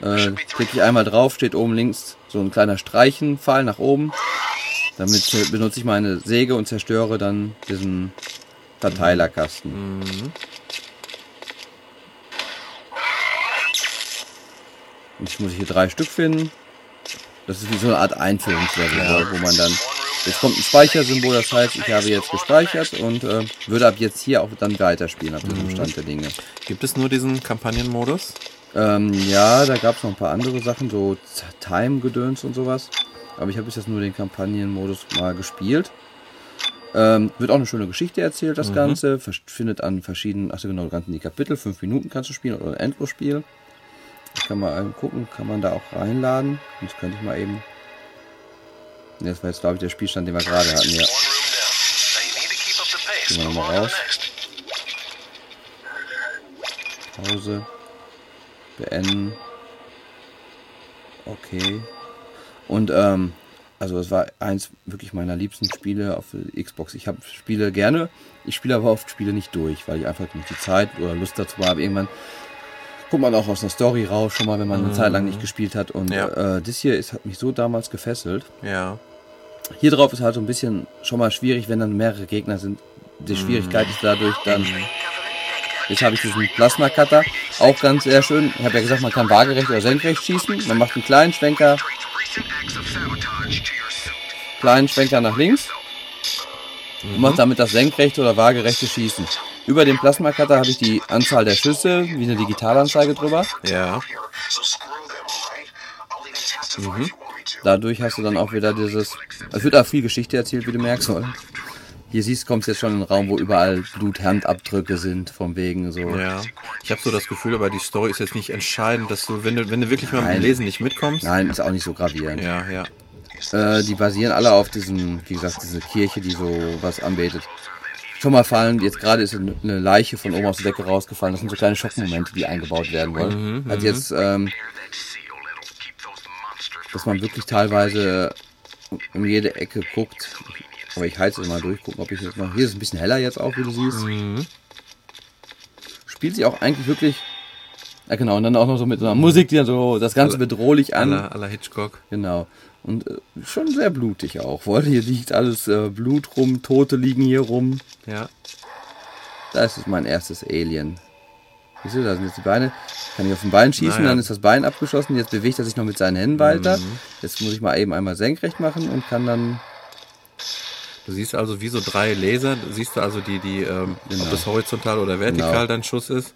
Äh, klicke ich einmal drauf, steht oben links so ein kleiner Streichenpfeil nach oben. Damit benutze ich meine Säge und zerstöre dann diesen Verteilerkasten. Und ich muss hier drei Stück finden. Das ist wie so eine Art Einführungslevel, wo man dann. Jetzt kommt ein Speichersymbol, das heißt, ich habe jetzt gespeichert und äh, würde ab jetzt hier auch dann weiterspielen, ab diesem Stand der Dinge. Gibt es nur diesen Kampagnenmodus? Ähm, ja, da gab es noch ein paar andere Sachen, so Time-Gedöns und sowas. Aber ich habe bis jetzt nur den Kampagnenmodus mal gespielt. Ähm, wird auch eine schöne Geschichte erzählt, das Ganze. Vers- Findet an verschiedenen, ach so genau, ganz in die Kapitel. Fünf Minuten kannst du spielen oder ein Endlosspiel. Ich kann mal gucken, kann man da auch reinladen. Das könnte ich mal eben. Ne, Das war jetzt, glaube ich, der Spielstand, den wir gerade hatten. Ja. Gehen wir nochmal raus. Pause. Beenden. Okay. Und ähm, also es war eins wirklich meiner liebsten Spiele auf Xbox. Ich habe Spiele gerne, ich spiele aber oft Spiele nicht durch, weil ich einfach nicht die Zeit oder Lust dazu habe. Irgendwann guckt man auch aus einer Story raus, schon mal, wenn man eine Zeit lang nicht gespielt hat. Und Ja. äh, das hier ist, hat mich so damals gefesselt. Ja. Hier drauf ist halt so ein bisschen schon mal schwierig, wenn dann mehrere Gegner sind. Die Schwierigkeit ist dadurch dann. Jetzt habe ich diesen Plasma-Cutter. Auch ganz sehr schön. Ich habe ja gesagt, man kann waagerecht oder senkrecht schießen. Man macht einen kleinen Schwenker. Kleinen Schwenker nach links. Und macht damit das senkrechte oder waagerechte Schießen. Über den Plasma-Cutter habe ich die Anzahl der Schüsse, wie eine Digitalanzeige drüber. Ja. Dadurch hast du dann auch wieder dieses. Es wird auch viel Geschichte erzählt, wie du merkst. Oder? Hier siehst, kommst jetzt schon in einen Raum, wo überall Bluthandabdrücke sind, vom wegen so. Ja. Ich habe so das Gefühl, aber die Story ist jetzt nicht entscheidend, dass du, wenn du, wenn du wirklich mal mit Lesen nicht mitkommst. Nein, ist auch nicht so gravierend. Ja, ja. Äh, die basieren alle auf diesen, wie gesagt, diese Kirche, die so was anbetet. Schon mal fallen, jetzt gerade ist eine Leiche von oben aus der Decke rausgefallen. Das sind so kleine Schockmomente, die eingebaut werden wollen. Also jetzt, ähm, dass man wirklich teilweise um jede Ecke guckt. Aber ich heize es mal durch, gucken, ob ich jetzt noch. Hier ist es ein bisschen heller jetzt auch, wie du siehst. Spielt sich auch eigentlich wirklich. Ja genau, und dann auch noch so mit so einer Musik, die dann so das Ganze bedrohlich an. Aller, Hitchcock. Genau. Und äh, schon sehr blutig auch. Wohl, hier liegt alles äh, Blut rum, Tote liegen hier rum. Ja. Das ist mein erstes Alien. Siehst du, da sind jetzt die Beine. Kann ich auf dem Bein schießen, Naja. dann ist das Bein abgeschossen. Jetzt bewegt er sich noch mit seinen Händen weiter. Jetzt muss ich mal eben einmal senkrecht machen und kann dann. Du siehst also wie so drei Laser, du siehst du also die, die, ähm, Genau. ob das horizontal oder vertikal Genau. dein Schuss ist.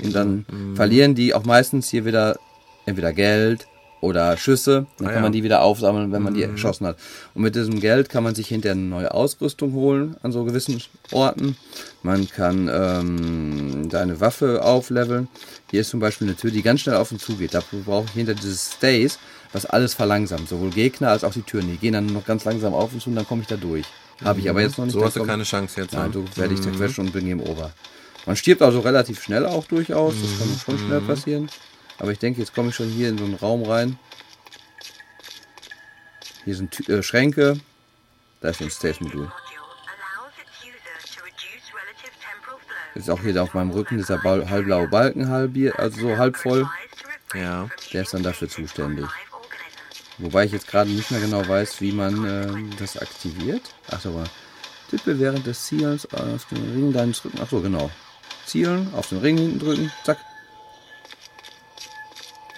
Und dann verlieren die auch meistens hier wieder entweder Geld oder Schüsse. Dann Ah, kann man die wieder aufsammeln, wenn man die erschossen hat. Und mit diesem Geld kann man sich hinterher eine neue Ausrüstung holen an so gewissen Orten. Man kann ähm, seine Waffe aufleveln. Hier ist zum Beispiel eine Tür, die ganz schnell auf und zu geht. Dafür brauche ich hinter dieses Stays, was alles verlangsamt. Sowohl Gegner als auch die Türen. Die gehen dann noch ganz langsam auf und zu und dann komme ich da durch. Habe ich aber jetzt noch nicht. So hast du keine Chance jetzt. Nein, ne? so werde ich zerquetscht und bin Game Over. Man stirbt also relativ schnell auch durchaus, das kann schon schnell passieren. Aber ich denke, jetzt komme ich schon hier in so einen Raum rein. Hier sind Tü äh, Schränke. Da ist ein Stage-Modul. Jetzt auch hier auf meinem Rücken dieser halbblaue Balken, halbier, also so halb voll. Ja. Der ist dann dafür zuständig. Wobei ich jetzt gerade nicht mehr genau weiß, wie man äh, das aktiviert. Ach so, aber tippe während des Zielens auf den Ring deines Rücken. Ach so, genau. Zielen, auf den Ring hinten drücken, zack.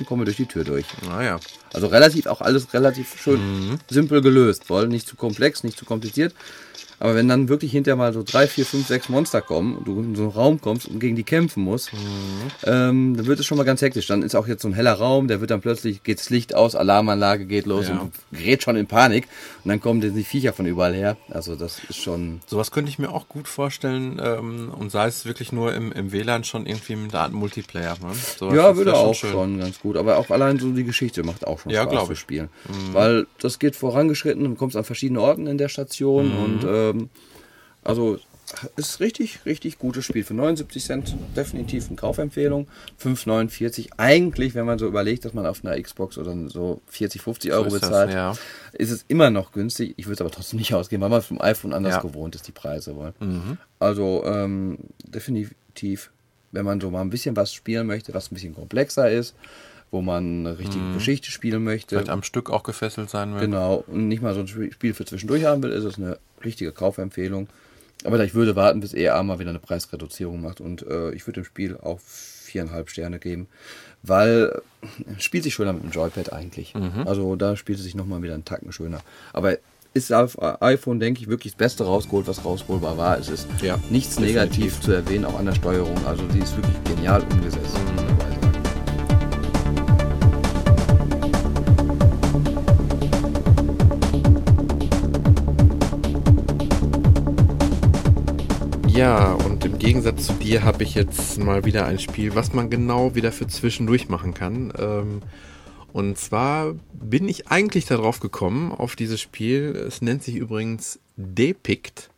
Kommen wir durch die Tür durch. Naja. Also relativ, auch alles relativ schön simpel gelöst. Wohl nicht zu komplex, nicht zu kompliziert. Aber wenn dann wirklich hinterher mal so drei, vier, fünf, sechs Monster kommen und du in so einen Raum kommst und gegen die kämpfen musst, ähm, dann wird es schon mal ganz hektisch. Dann ist auch jetzt so ein heller Raum, der wird dann plötzlich, geht das Licht aus, Alarmanlage geht los Ja. und gerät schon in Panik. Und dann kommen die Viecher von überall her. Also das ist schon, Sowas könnte ich mir auch gut vorstellen, ähm, und sei es wirklich nur im, im WLAN schon irgendwie mit einer Art Multiplayer. Ne? Sowas ja, würde auch schön. schon ganz gut. Aber auch allein so die Geschichte macht auch schon Ja, Spaß zu spielen. Weil das geht vorangeschritten, du kommst an verschiedene Orten in der Station und ähm, also ist richtig, richtig gutes Spiel. Für 79 Cent definitiv eine Kaufempfehlung. 5,49 eigentlich, wenn man so überlegt, dass man auf einer Xbox oder so 40, 50 Euro ist das, bezahlt, ja. ist es immer noch günstig. Ich würde es aber trotzdem nicht ausgeben, weil man vom iPhone anders Ja. gewohnt ist, die Preise wohl. Also ähm, definitiv, wenn man so mal ein bisschen was spielen möchte, was ein bisschen komplexer ist, wo man eine richtige Geschichte spielen möchte. Vielleicht am Stück auch gefesselt sein will. Genau, und nicht mal so ein Sp- Spiel für zwischendurch haben will, ist es eine richtige Kaufempfehlung. Aber ich würde warten, bis EA mal wieder eine Preisreduzierung macht. Und äh, ich würde dem Spiel auch viereinhalb Sterne geben, weil es spielt sich schöner mit dem Joypad eigentlich. Mhm. Also da spielt es sich nochmal wieder einen Tacken schöner. Aber ist auf iPhone, denke ich, wirklich das Beste rausgeholt, was rausholbar war. Es ist Ja, nichts definitiv. negativ zu erwähnen, auch an der Steuerung. Also die ist wirklich genial umgesetzt. muss Ja, und im Gegensatz zu dir habe ich jetzt mal wieder ein Spiel, was man genau wieder für zwischendurch machen kann. Ähm, und zwar bin ich eigentlich darauf gekommen, auf dieses Spiel. Es nennt sich übrigens Depict.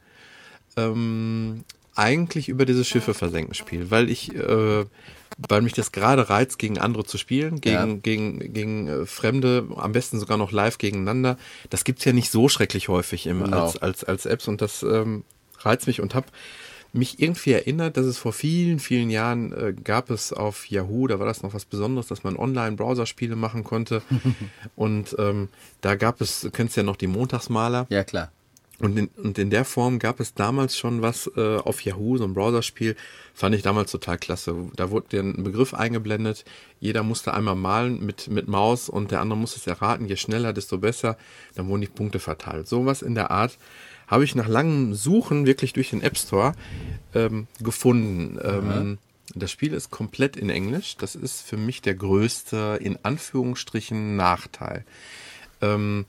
Ähm, eigentlich über dieses Schiffe versenken Spiel, weil ich, äh, weil mich das gerade reizt, gegen andere zu spielen, gegen, Ja. gegen, gegen äh, Fremde, am besten sogar noch live gegeneinander. Das gibt's ja nicht so schrecklich häufig im, Genau. als, als, als Apps und das ähm, reizt mich und hab mich irgendwie erinnert, dass es vor vielen, vielen Jahren äh, gab es auf Yahoo, da war das noch was Besonderes, dass man Online-Browser-Spiele machen konnte. und ähm, da gab es, du kennst ja noch die Montagsmaler. Ja, klar. Und in, und in der Form gab es damals schon was äh, auf Yahoo, so ein Browserspiel, fand ich damals total klasse. Da wurde ein Begriff eingeblendet, jeder musste einmal malen mit, mit Maus und der andere musste es erraten, je schneller, desto besser, dann wurden die Punkte verteilt. Sowas in der Art habe ich nach langem Suchen wirklich durch den App Store ähm, gefunden. Ähm, das Spiel ist komplett in Englisch. Das ist für mich der größte, in Anführungsstrichen, Nachteil. Ähm,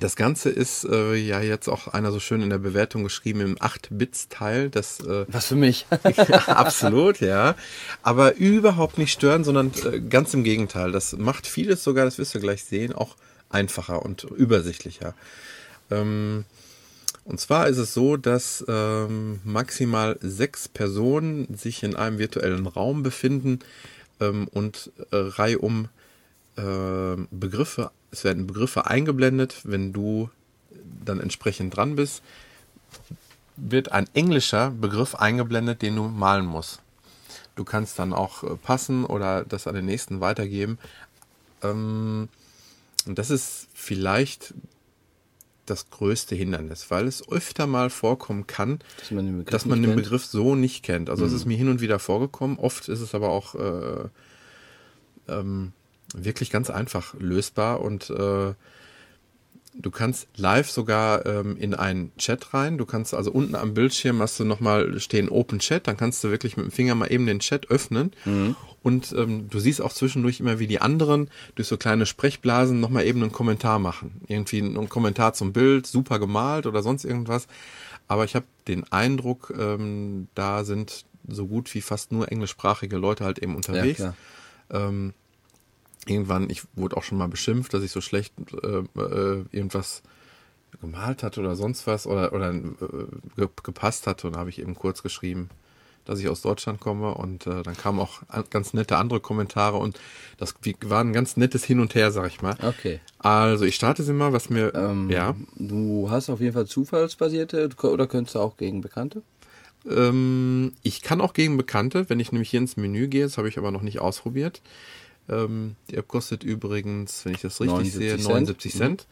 das Ganze ist äh, ja jetzt auch einer so schön in der Bewertung geschrieben im 8-Bits-Teil. Das äh, Was für mich. absolut, ja. Aber überhaupt nicht stören, sondern äh, ganz im Gegenteil. Das macht vieles sogar, das wirst du gleich sehen, auch einfacher und übersichtlicher. Ähm, und zwar ist es so, dass ähm, maximal sechs Personen sich in einem virtuellen Raum befinden ähm, und äh, reihum äh, Begriffe, es werden Begriffe eingeblendet, wenn du dann entsprechend dran bist, wird ein englischer Begriff eingeblendet, den du malen musst. Du kannst dann auch äh, passen oder das an den nächsten weitergeben. Ähm, und das ist vielleicht das größte Hindernis, weil es öfter mal vorkommen kann, Dass man den Begriff dass man den. Begriff so nicht kennt. Also es ist mir hin und wieder vorgekommen. Oft ist es aber auch äh, ähm, wirklich ganz einfach lösbar und äh, du kannst live sogar ähm, in einen Chat rein. Du kannst also unten am Bildschirm hast du nochmal stehen Open Chat, dann kannst du wirklich mit dem Finger mal eben den Chat öffnen und ähm, du siehst auch zwischendurch immer, wie die anderen durch so kleine Sprechblasen nochmal eben einen Kommentar machen. Irgendwie einen Kommentar zum Bild, super gemalt oder sonst irgendwas. Aber ich habe den Eindruck, ähm, da sind so gut wie fast nur englischsprachige Leute halt eben Ja, unterwegs. klar. Irgendwann, ich wurde auch schon mal beschimpft, dass ich so schlecht äh, äh, irgendwas gemalt hatte oder sonst was oder, oder äh, ge gepasst hatte und habe ich eben kurz geschrieben, dass ich aus Deutschland komme und äh, dann kamen auch an- ganz nette andere Kommentare und das war ein ganz nettes Hin und Her, sag ich mal. Okay. Also ich starte sie mal, was mir, Ähm, ja, Du hast auf jeden Fall zufallsbasierte oder könntest du auch gegen Bekannte? Ähm, ich kann auch gegen Bekannte, wenn ich nämlich hier ins Menü gehe, das habe ich aber noch nicht ausprobiert. Ähm, die App kostet übrigens, wenn ich das richtig 79 sehe, Cent. 79 Cent.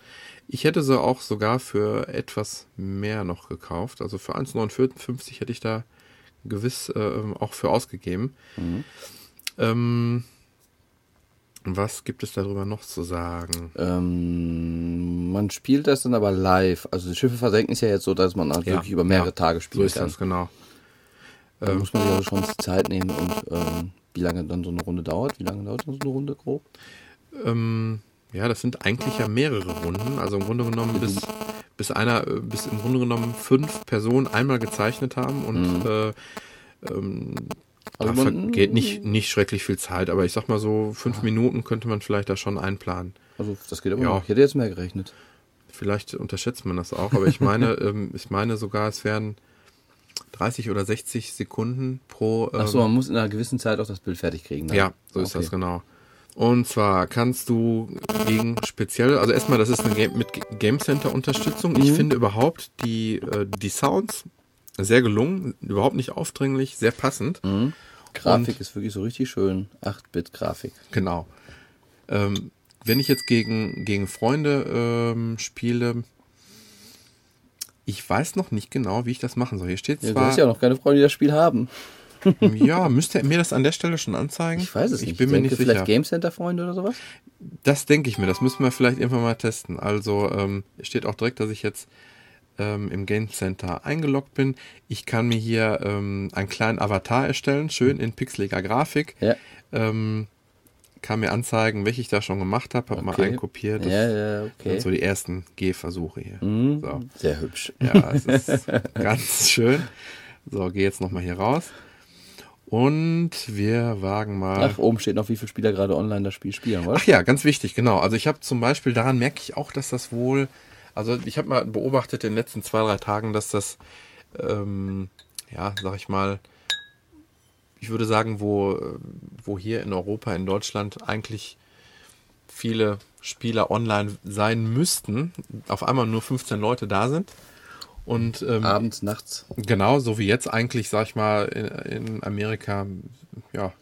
Ich hätte sie auch sogar für etwas mehr noch gekauft. Also für 1,59 hätte ich da gewiss ähm, auch für ausgegeben. Ähm, was gibt es darüber noch zu sagen? Ähm, man spielt das dann aber live. Also die Schiffe versenken ist ja jetzt so, dass man halt wirklich über mehrere ja, Tage So spielen ist das, genau. Da muss man sich aber schon Zeit nehmen und ähm, wie lange dann so eine Runde dauert. Wie lange dauert so eine Runde grob? Ähm, ja, das sind eigentlich ja mehrere Runden. Also im Grunde genommen, bis, bis einer, äh, bis im Grunde genommen fünf Personen einmal gezeichnet haben und äh, ähm, Also da vergeht nicht, nicht schrecklich viel Zeit, aber ich sag mal so, fünf Minuten könnte man vielleicht da schon einplanen. Also das geht aber Ja. noch. Ich hätte jetzt mehr gerechnet. Vielleicht unterschätzt man das auch, aber ich meine, ähm, ich meine sogar, es wären 30 oder 60 Sekunden pro. Ähm, Ach so, man muss in einer gewissen Zeit auch das Bild fertig kriegen. dann. Ja, so ist Okay. das genau. Und zwar kannst du gegen speziell, also erstmal, das ist eine Game, mit Game Center Unterstützung. Mhm. Ich finde überhaupt die, äh, die Sounds sehr gelungen, überhaupt nicht aufdringlich, sehr passend. Mhm. Grafik ist wirklich so richtig schön. 8-Bit-Grafik. Genau. Ähm, wenn ich jetzt gegen, gegen Freunde ähm, spiele, ich weiß noch nicht genau, wie ich das machen soll. Hier steht Ja, du zwar, hast ja auch noch keine Freunde, die das Spiel haben. ja, müsste er mir das an der Stelle schon anzeigen? Ich weiß es ich nicht. bin mir denke, nicht vielleicht sicher. Game Center Freunde oder sowas? Das denke ich mir, das müssen wir vielleicht irgendwann mal testen. Also ähm, steht auch direkt, dass ich jetzt ähm, im Game Center eingeloggt bin. Ich kann mir hier ähm, einen kleinen Avatar erstellen, schön in pixeliger Grafik. Ja. Ähm, kann mir anzeigen, welche ich da schon gemacht habe, habe mal Okay. einen kopiert. Das Ja, ja, sind okay. so die ersten Gehversuche hier. Mhm. So. Sehr hübsch. Ja, es ist ganz schön. So, gehe jetzt nochmal hier raus. Und wir wagen mal. Ach, oben steht noch, wie viele Spieler gerade online das Spiel spielen, oder? Ach ja, ganz wichtig, genau. Also ich habe zum Beispiel, daran merke ich auch, dass das wohl, also ich habe mal beobachtet in den letzten zwei, drei Tagen, dass das, ähm, ja, sag ich mal, ich würde sagen, wo, äh, wo hier in Europa, in Deutschland eigentlich viele Spieler online sein müssten, auf einmal nur 15 Leute da sind. Und ähm, Abends, nachts. genau, so wie jetzt eigentlich, sag ich mal, in, in Amerika, ja,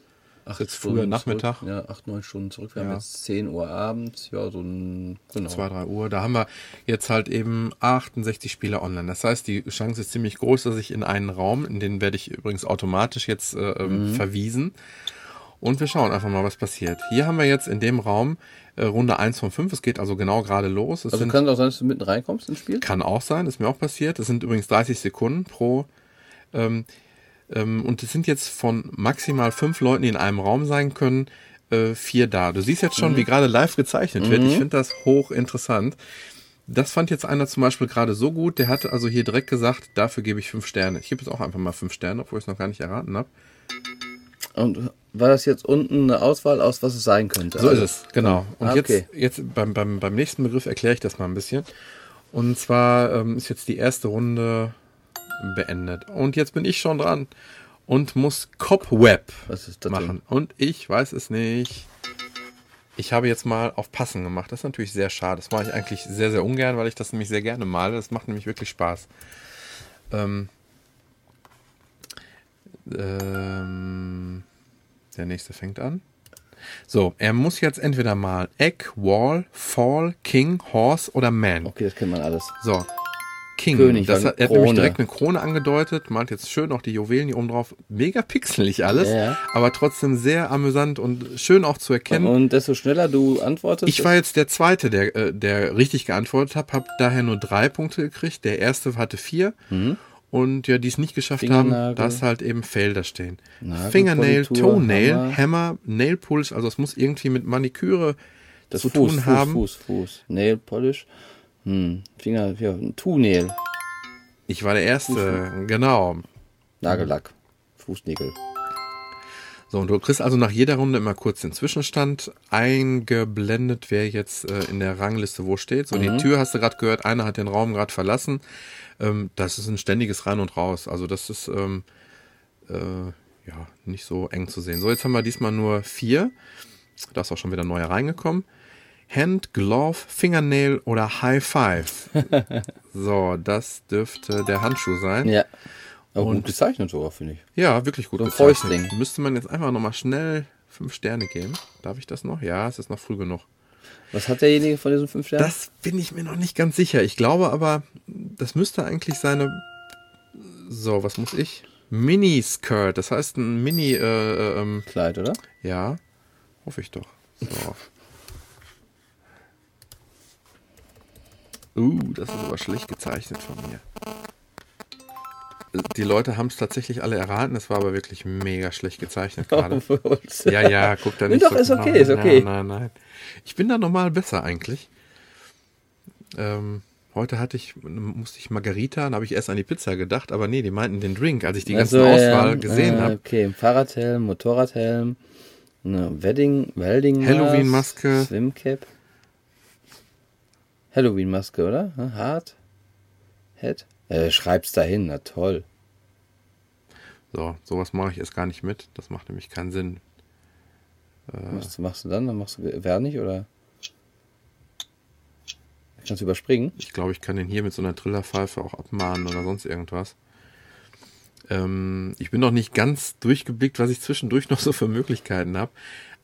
Acht jetzt früher Nachmittag. Zurück, ja, acht, neun Stunden zurück. Wir haben Ja. jetzt 10 Uhr abends. Ja, so ein, genau. zwei, drei Uhr. Da haben wir jetzt halt eben 68 Spieler online. Das heißt, die Chance ist ziemlich groß, dass ich in einen Raum, in den werde ich übrigens automatisch jetzt äh, ähm, verwiesen. Und wir schauen einfach mal, was passiert. Hier haben wir jetzt in dem Raum äh, Runde 1 von 5. Es geht also genau gerade los. Es Also sind, kann es auch sein, dass du mitten reinkommst ins Spiel? kann auch sein, ist mir auch passiert. Es sind übrigens 30 Sekunden pro. Ähm, und es sind jetzt von maximal fünf Leuten, die in einem Raum sein können, äh, vier da. Du siehst jetzt schon, wie gerade live gezeichnet wird. Ich finde das hochinteressant. Das fand jetzt einer zum Beispiel gerade so gut, der hat also hier direkt gesagt, dafür gebe ich fünf Sterne. Ich gebe jetzt auch einfach mal fünf Sterne, obwohl ich es noch gar nicht erraten habe. Und war das jetzt unten eine Auswahl aus, was es sein könnte? So Also- ist es, genau. Und Ah, okay. jetzt, jetzt beim, beim, beim nächsten Begriff erkläre ich das mal ein bisschen. Und zwar ähm, ist jetzt die erste Runde beendet. Und jetzt bin ich schon dran und muss Cobweb machen. Und ich weiß es nicht. Ich habe jetzt mal auf Passen gemacht. Das ist natürlich sehr schade. Das mache ich eigentlich sehr, sehr ungern, weil ich das nämlich sehr gerne male. Das macht nämlich wirklich Spaß. Ähm, ähm, der nächste fängt an. So, er muss jetzt entweder mal Egg, Wall, Fall, King, Horse oder Man. Okay, das kennt man alles. So. King. König, das hat, er hat nämlich direkt eine Krone angedeutet, malt jetzt schön auch die Juwelen hier oben drauf. Mega pixelig alles, Ja, aber trotzdem sehr amüsant und schön auch zu erkennen. Und desto schneller du antwortest, Ich war jetzt der Zweite, der, äh, der richtig geantwortet hat, habe daher nur drei Punkte gekriegt. Der Erste hatte vier. Und ja, die es nicht geschafft haben, Mhm. Da ist halt eben Felder stehen. Nagel, Fingernail, Politur, Toenail, Hammer. Hammer, Nail Polish, also es muss irgendwie mit Maniküre das zu Fuß, tun Fuß, haben. Fuß, Fuß. Nail Polish. Hm. Finger, ja, Toenail. Ich war der Erste, genau. Nagellack. Fußnägel. So, und du kriegst also nach jeder Runde immer kurz den Zwischenstand eingeblendet, wer jetzt äh, in der Rangliste wo steht. So, Mhm. die Tür hast du gerade gehört, einer hat den Raum gerade verlassen. Ähm, das ist ein ständiges Rein und Raus. Also das ist ähm, äh, ja nicht so eng zu sehen. So, jetzt haben wir diesmal nur vier. Da ist auch schon wieder neu reingekommen. Hand, Glove, Fingernail oder High Five. so, das dürfte der Handschuh sein. Ja. Aber Und- gut gezeichnet sogar, finde ich. Ja, wirklich gut. So ein. Fäustling. Müsste man jetzt einfach nochmal schnell fünf Sterne geben. Darf ich das noch? Ja, es ist noch früh genug. Was hat derjenige von diesen fünf Sternen? Das bin ich mir noch nicht ganz sicher. Ich glaube aber, das müsste eigentlich seine. So, was muss ich? Mini-Skirt. Das heißt ein Mini. Äh, äh, ähm, Kleid, oder? ja, hoffe ich doch. So. Uh, das ist aber schlecht gezeichnet von mir. Die Leute haben es tatsächlich alle erraten, es war aber wirklich mega schlecht gezeichnet gerade. Ja, ja, guck da Nee, nicht doch, so ist genau okay, ist okay. Nein, nein, nein. Ich bin da normal besser eigentlich. Ähm, heute hatte ich, musste ich Margarita, dann habe ich erst an die Pizza gedacht, aber nee, die meinten den Drink, als ich die ganze Also, Auswahl ja, gesehen äh, habe. Okay, ein Fahrradhelm, Motorradhelm, eine Wedding, Welding Halloween-Maske. Swimcap. Halloween-Maske, oder? Hm, Hart? Head? Äh, schreib's dahin, na toll. So, sowas mache ich erst gar nicht mit. Das macht nämlich keinen Sinn. Was machst du dann? Dann machst du Wernig oder? Kannst du überspringen? Ich glaube, ich kann den hier mit so einer Trillerpfeife auch abmahnen oder sonst irgendwas. Ähm, ich bin noch nicht ganz durchgeblickt, was ich zwischendurch noch so für Möglichkeiten habe.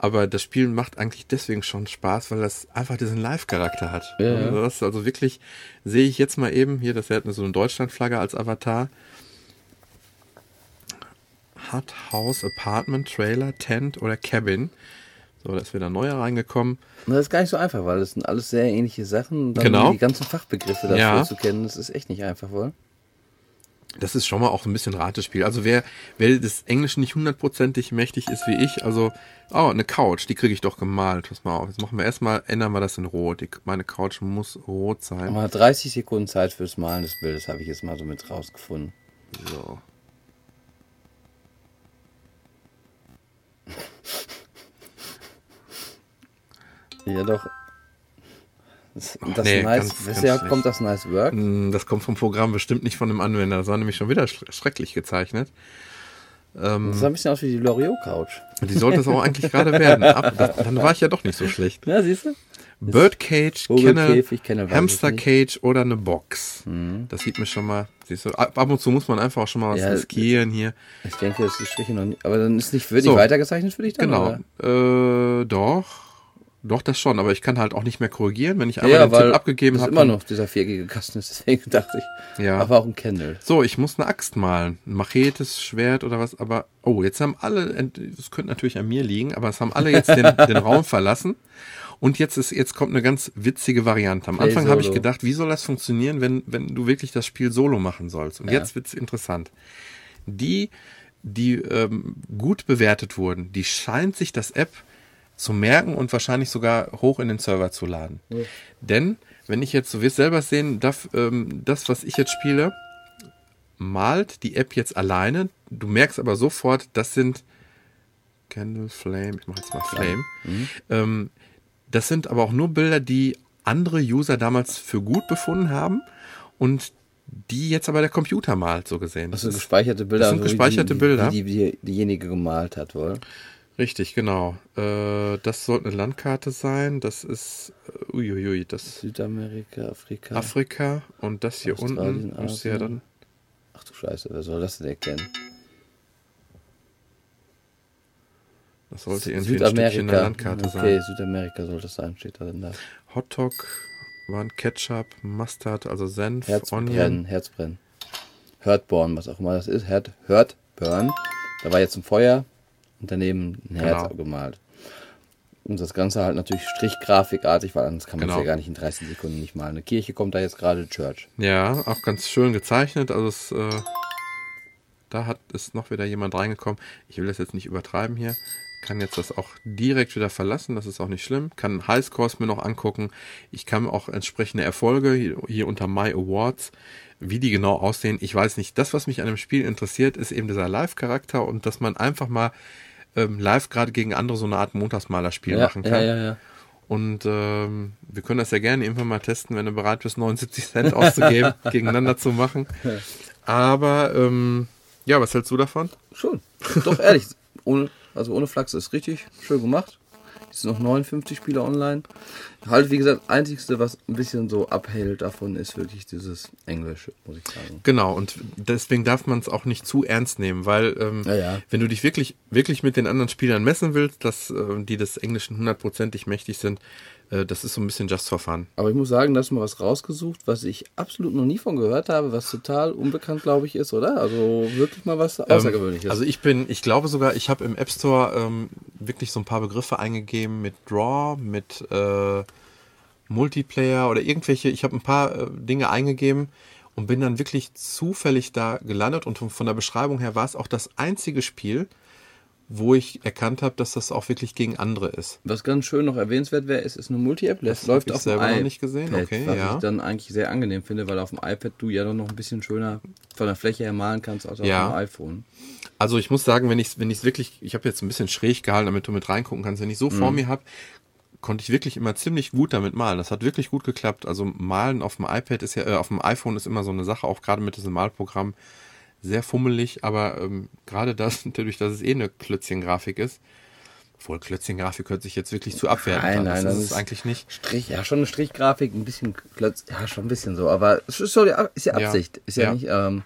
Aber das Spiel macht eigentlich deswegen schon Spaß, weil das einfach diesen Live-Charakter hat. Ja. Also Das also wirklich, sehe ich jetzt mal eben, hier, das hat so eine Deutschlandflagge als Avatar. Hut, House, Apartment, Trailer, Tent oder Cabin. So, da ist wieder neuer reingekommen. Und Das ist gar nicht so einfach, weil das sind alles sehr ähnliche Sachen. Und dann Genau. Die ganzen Fachbegriffe dafür Ja. zu kennen, das ist echt nicht einfach, wohl. Das ist schon mal auch ein bisschen Ratespiel. Also wer, wer des Englischen nicht hundertprozentig mächtig ist wie ich, also, oh, eine Couch, die kriege ich doch gemalt. Pass mal auf. Jetzt machen wir erstmal, ändern wir das in Rot. Die, meine Couch muss rot sein. Hat 30 Sekunden Zeit fürs Malen des Bildes, habe ich jetzt mal so mit rausgefunden. So. Ja, doch. Das, das nee, nice, ganz- ganz kommt das Nice Work? Mm, Das kommt vom Programm, bestimmt nicht von dem Anwender. Das war nämlich schon wieder sch- schrecklich gezeichnet. Ähm, Das sah ein bisschen aus wie die Loriot Couch. die sollte es auch eigentlich gerade werden. Ab, das, dann war ich ja doch nicht so schlecht. Ja, siehst du? Birdcage, Kennel, Vogelkäfig, Kennel, weiß Hamster ich nicht. Cage oder eine Box. Das sieht mir schon mal, siehst du, ab ab und zu muss man einfach auch schon mal was Ja, riskieren hier. Ich denke, das ist Striche noch nicht. Aber dann ist nicht wirklich So. weitergezeichnet für dich dann? Genau. Oder? Äh, doch. Doch, das schon, aber ich kann halt auch nicht mehr korrigieren, wenn ich einmal Ja, den Tipp abgegeben habe. immer noch dieser viereckige Kasten ist, deswegen dachte ich. Ja. Aber auch ein Kendall. So, ich muss eine Axt malen. Ein Machetes, Schwert oder was, aber, oh, jetzt haben alle, das könnte natürlich an mir liegen, aber es haben alle jetzt den, den Raum verlassen. Und jetzt ist, jetzt kommt eine ganz witzige Variante. Am Anfang habe ich gedacht, wie soll das funktionieren, wenn, wenn du wirklich das Spiel solo machen sollst? Und Ja. jetzt wird's interessant. Die, die ähm, gut bewertet wurden, die scheint sich das App zu merken und wahrscheinlich sogar hoch in den Server zu laden. Denn, wenn ich jetzt, so wirst selber sehen, darf, ähm, das, was ich jetzt spiele, malt die App jetzt alleine. Du merkst aber sofort, das sind Candle, Flame, ich mache jetzt mal Flame. Ähm, das sind aber auch nur Bilder, die andere User damals für gut befunden haben und die jetzt aber der Computer malt, so gesehen. Also Das ist- gespeicherte Bilder. das sind also gespeicherte die, Bilder. Die, die diejenige gemalt hat, wohl. Richtig, genau. Äh, das sollte eine Landkarte sein. Das ist, äh, uiuiui, das Südamerika, Afrika. Afrika und das hier Australien, unten müsste ja dann Ach du Scheiße, wer soll das denn erkennen? Das sollte irgendwie ein Stückchen in der Landkarte okay, sein. Südamerika sollte es sein, steht da denn da. Hotdog waren Ketchup, Mustard, also Senf, Herzbrennen, Onion. Herzbrennen. Hurtborn, was auch immer das ist. Hurtburn. Da war jetzt ein Feuer und daneben ein Herz Genau. gemalt. Und das Ganze halt natürlich strichgrafikartig, weil anders kann man es Genau. ja gar nicht in 30 Sekunden nicht malen. Eine Kirche kommt da jetzt gerade, Church. Ja, auch ganz schön gezeichnet. Also es, äh, da hat ist noch wieder jemand reingekommen. Ich will das jetzt nicht übertreiben hier. Kann jetzt das auch direkt wieder verlassen, das ist auch nicht schlimm. Kann Highscores mir noch angucken. Ich kann auch entsprechende Erfolge hier, hier unter My Awards, wie die genau aussehen. Ich weiß nicht. Das, was mich an dem Spiel interessiert, ist eben dieser Live-Charakter und dass man einfach mal ähm, live gerade gegen andere so eine Art Montagsmalerspiel Ja, machen kann. ja, ja, ja. Und ähm, wir können das ja gerne irgendwann mal testen, wenn du bereit bist, 79 Cent auszugeben, gegeneinander zu machen. Aber ähm, ja, was hältst du davon? Schon. Doch, ehrlich. Ohne, also ohne Flachs ist richtig schön gemacht. Es sind noch 59 Spieler online. Halt, wie gesagt, einzigste, was ein bisschen so abhält davon, ist wirklich dieses Englische, muss ich sagen. Genau, und deswegen darf man es auch nicht zu ernst nehmen, weil ähm, Ja, ja. wenn du dich wirklich, wirklich mit den anderen Spielern messen willst, dass äh, die des Englischen hundertprozentig mächtig sind, das ist so ein bisschen just for fun. Aber ich muss sagen, da hast du mal was rausgesucht, was ich absolut noch nie von gehört habe, was total unbekannt, glaube ich, ist, oder? Also wirklich mal was Außergewöhnliches. Also ich bin, ich glaube sogar, ich habe im App Store ähm, wirklich so ein paar Begriffe eingegeben mit Draw, mit äh, Multiplayer oder irgendwelche, ich habe ein paar äh, Dinge eingegeben und bin dann wirklich zufällig da gelandet und von der Beschreibung her war es auch das einzige Spiel, wo ich erkannt habe, dass das auch wirklich gegen andere ist. was ganz schön noch erwähnenswert wäre, ist, ist eine Multi-App. Das läuft ich auf dem selber noch iPad, nicht gesehen, okay, was ja. ich dann eigentlich sehr angenehm finde, weil auf dem iPad du ja dann noch ein bisschen schöner von der Fläche her malen kannst als auf Ja. dem iPhone. Also ich muss sagen, wenn ich es wenn ich's wirklich, ich habe jetzt ein bisschen schräg gehalten, damit du mit reingucken kannst, wenn ich so vor mir habe, konnte ich wirklich immer ziemlich gut damit malen. Das hat wirklich gut geklappt. Also malen auf dem iPad ist ja, äh, auf dem iPhone ist immer so eine Sache, auch gerade mit diesem Malprogramm, sehr fummelig, aber ähm, gerade das, dadurch, dass es eh eine Klötzchen-Grafik ist, obwohl Klötzchen-Grafik hört sich jetzt wirklich zu abwertend Nein, an. nein, das das ist eigentlich nicht. Strich, ja, schon eine Strichgrafik, ein bisschen klötz, ja, schon ein bisschen so, aber es ist, die- ist ja Ja. Absicht. Ist ja, Ja. nicht, ähm,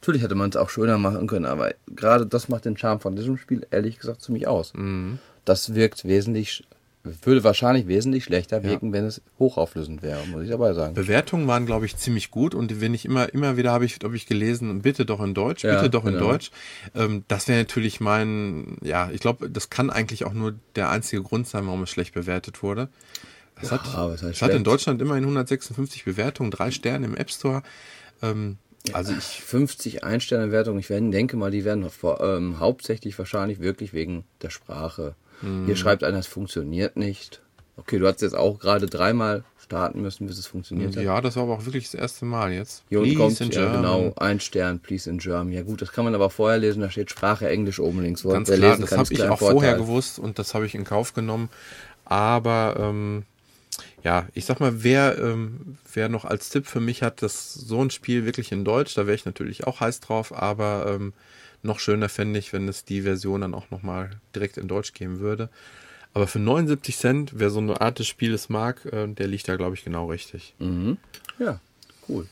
natürlich hätte man es auch schöner machen können, aber gerade das macht den Charme von diesem Spiel ehrlich gesagt ziemlich aus. Mhm. Das wirkt wesentlich, würde wahrscheinlich wesentlich schlechter wirken, wenn es hochauflösend wäre, muss ich dabei sagen. Bewertungen waren, glaube ich, ziemlich gut und wenn ich immer, immer wieder habe ich, habe ich gelesen, bitte doch in Deutsch, Ja, bitte doch in genau. Deutsch. Ähm, das wäre natürlich mein, ja, ich glaube, das kann eigentlich auch nur der einzige Grund sein, warum es schlecht bewertet wurde. Es hat, aber es hat in. Deutschland immerhin 156 Bewertungen, drei Sterne im App Store. Ähm, also ich, 50 Einsterne-Wertungen, ich denke mal, die werden ähm, hauptsächlich wahrscheinlich wirklich wegen der Sprache. Mhm. Hier schreibt einer, es funktioniert nicht. Okay, du hast jetzt auch gerade dreimal starten müssen, bis es funktioniert hat. ja, das war aber auch wirklich das erste Mal jetzt. Hier unten kommt, in ja, German. genau, ein Stern, please in German. Ja gut, das kann man aber vorher lesen, da steht Sprache Englisch oben links. Ganz klar, lesen das habe ich auch vorher Vorteil. gewusst und das habe ich in Kauf genommen. Aber ähm, ja, ich sag mal, wer, ähm, wer noch als Tipp für mich hat, dass so ein Spiel wirklich in Deutsch, da wäre ich natürlich auch heiß drauf, aber ähm, noch schöner fände ich, wenn es die Version dann auch nochmal direkt in Deutsch geben würde. Aber für 79 Cent, wer so eine Art des Spieles mag, äh, der liegt da, glaube ich, genau richtig. Ja, cool.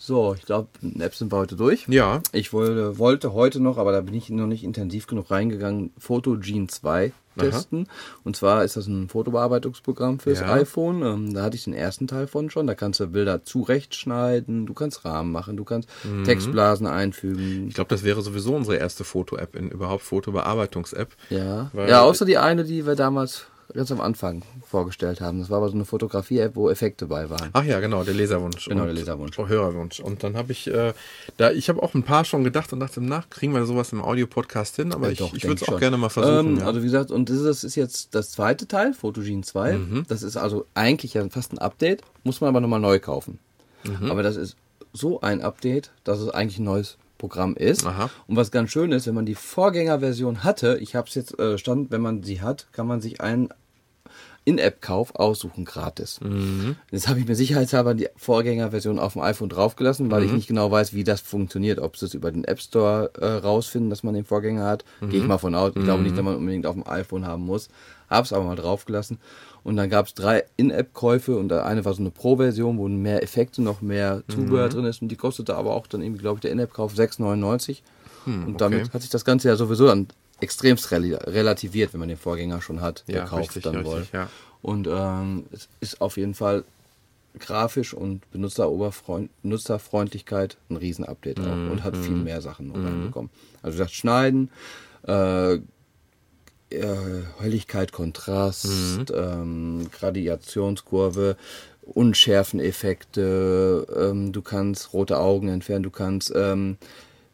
So, ich glaube, Apps sind wir heute durch. Ja, Ich wollte, wollte heute noch, aber da bin ich noch nicht intensiv genug reingegangen, Photogene 2 testen. Und zwar ist das ein Fotobearbeitungsprogramm fürs Ja. iPhone. Ähm, da hatte ich den ersten Teil von schon. Da kannst du Bilder zurechtschneiden, du kannst Rahmen machen, du kannst Mhm. Textblasen einfügen. ich glaube, das wäre sowieso unsere erste Foto-App in überhaupt Fotobearbeitungs-App. Ja. Ja, außer die eine, die wir damals ganz am Anfang vorgestellt haben. Das war aber so eine Fotografie-App, wo Effekte bei waren. Ach ja, genau, der Leserwunsch. Genau, der Leserwunsch. Oh, Hörerwunsch. Und dann habe ich, äh, da, ich habe auch ein paar schon gedacht und dachte, nach, kriegen wir sowas im Audio-Podcast hin, aber Ja, ich, doch, ich denk würde es auch gerne mal versuchen. Ähm, ja. Also wie gesagt, und das ist jetzt das zweite Teil, Photogene 2. Mhm. Das ist also eigentlich ja fast ein Update, muss man aber nochmal neu kaufen. Mhm. Aber das ist so ein Update, dass es eigentlich ein neues Programm ist. Aha. Und was ganz schön ist, wenn man die Vorgängerversion hatte, ich habe es jetzt äh, stand, wenn man sie hat, kann man sich einen In-App-Kauf aussuchen gratis. Mhm. Jetzt habe ich mir sicherheitshalber die Vorgängerversion auf dem iPhone draufgelassen, weil ich Mhm. nicht genau weiß, wie das funktioniert. Ob sie es über den App Store äh, rausfinden, dass man den Vorgänger hat. Gehe ich Mhm. mal von aus. Ich glaube nicht, dass man unbedingt auf dem iPhone haben muss. Hab's aber mal draufgelassen. Und dann gab es drei In-App-Käufe und eine war so eine Pro-Version, wo mehr Effekte, noch mehr Mhm. Zubehör drin ist. Und die kostete aber auch dann irgendwie, glaube ich, der In-App-Kauf 6,99. und damit Hm, okay. hat sich das Ganze ja sowieso dann extremst rel relativiert, wenn man den Vorgänger schon hat, der Ja, kauft richtig, dann richtig, wohl. ja. Und ähm, es ist auf jeden Fall grafisch und Benutzeroberfreund Benutzerfreundlichkeit ein Riesen-Update auch und hat viel mehr Sachen noch reinbekommen. Also gesagt, Schneiden, äh, äh, Helligkeit, Kontrast, ähm, Gradationskurve, Unschärfeneffekte, ähm, du kannst rote Augen entfernen, du kannst, ähm,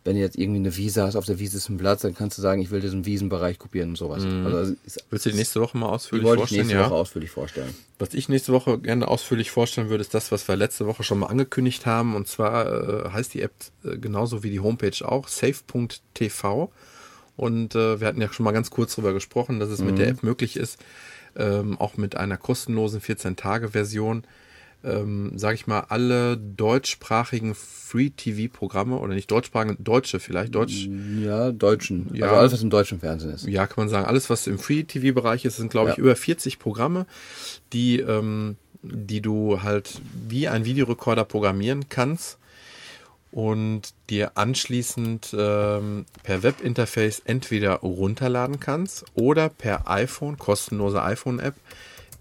wenn du jetzt irgendwie eine Wiese hast, auf der Wiese ist ein Platz, dann kannst du sagen, ich will diesen Wiesenbereich kopieren und sowas. Also ist, Willst du die nächste Woche mal ausführlich wollte ich vorstellen? nächste Ja. Woche ausführlich vorstellen. Was ich nächste Woche gerne ausführlich vorstellen würde, ist das, was wir letzte Woche schon mal angekündigt haben. Und zwar äh, heißt die App äh, genauso wie die Homepage auch, safe.tv. Und äh, wir hatten ja schon mal ganz kurz drüber gesprochen, dass es mit der App möglich ist, ähm, auch mit einer kostenlosen 14-Tage-Version ähm, sage ich mal, alle deutschsprachigen Free-TV-Programme oder nicht deutschsprachigen, deutsche vielleicht, deutsch, Ja, Deutschen. Ja. Also alles, was im deutschen Fernsehen ist. ja, kann man sagen, alles, was im Free-TV-Bereich ist, sind, glaube ich, Ja. über 40 Programme, die, ähm, die du halt wie ein Videorekorder programmieren kannst und dir anschließend ähm, per Webinterface entweder runterladen kannst oder per iPhone, kostenlose iPhone-App,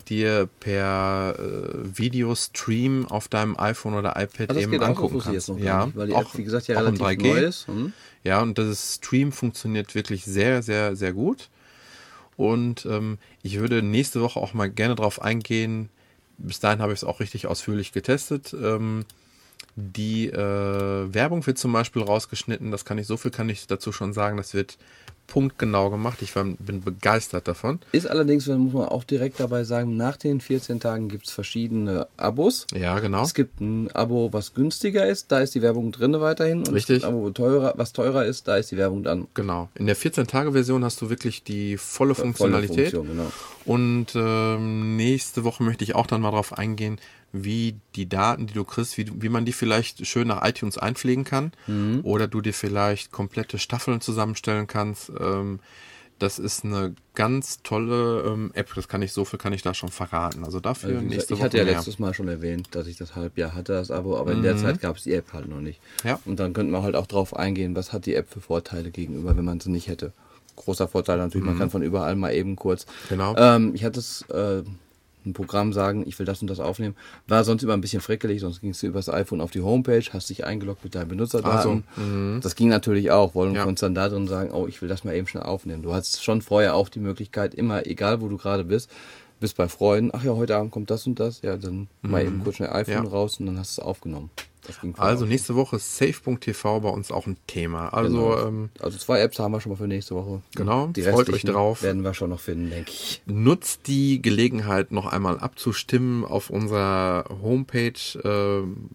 dir per äh, Videostream auf deinem iPhone oder iPad Also eben auch, angucken jetzt kannst. ja, nicht, weil die auch, App, wie gesagt, ja auch relativ 3G. neu ist. Hm? Ja, und das Stream funktioniert wirklich sehr, sehr, sehr gut. Und ähm, ich würde nächste Woche auch mal gerne drauf eingehen. Bis dahin habe ich es auch richtig ausführlich getestet. Ähm, die äh, Werbung wird zum Beispiel rausgeschnitten. Das kann ich, so viel kann ich dazu schon sagen. Das wird punktgenau gemacht. Ich war, bin begeistert davon. Ist allerdings, muss man auch direkt dabei sagen, nach den 14 Tagen gibt es verschiedene Abos. Ja, genau. Es gibt ein Abo, was günstiger ist, da ist die Werbung drin weiterhin. Und Richtig. Abo, wo teurer, was teurer ist, da ist die Werbung dann Genau. In der 14-Tage-Version hast du wirklich die volle volle Funktionalität. Funktion. Genau. Und ähm, nächste Woche möchte ich auch dann mal darauf eingehen, wie die Daten, die du kriegst, wie, wie man die vielleicht schön nach iTunes einpflegen kann. Oder du dir vielleicht komplette Staffeln zusammenstellen kannst. Ähm, das ist eine ganz tolle ähm, App. Das kann ich, so viel kann ich da schon verraten. Also dafür Also wie gesagt, nächste ich Woche hatte ja mehr. letztes Mal schon erwähnt, dass ich das Halbjahr hatte, das Abo, aber in der Zeit gab es die App halt noch nicht. Ja. Und dann könnte man halt auch drauf eingehen, was hat die App für Vorteile gegenüber, wenn man sie nicht hätte. Großer Vorteil natürlich, man kann von überall mal eben kurz. Genau. Ähm, ich hatte es äh, ein Programm sagen, ich will das und das aufnehmen. War sonst immer ein bisschen frickelig, sonst gingst du übers iPhone auf die Homepage, hast dich eingeloggt mit deinen Benutzerdaten. Das ging natürlich auch, wollen Ja. wir uns dann da drin sagen, oh, ich will das mal eben schnell aufnehmen. Du hast schon vorher auch die Möglichkeit, immer, egal wo du gerade bist, bist bei Freunden, ach ja, heute Abend kommt das und das, ja, dann mal eben kurz schnell iPhone Ja. raus und dann hast du es aufgenommen. Also nächste Woche ist Safe.tv bei uns auch ein Thema. Also Genau. ähm, also zwei Apps haben wir schon mal für nächste Woche. Genau, Die freut euch drauf. Werden wir schon noch finden, denke ich. nutzt die Gelegenheit noch einmal abzustimmen auf unserer Homepage ähm,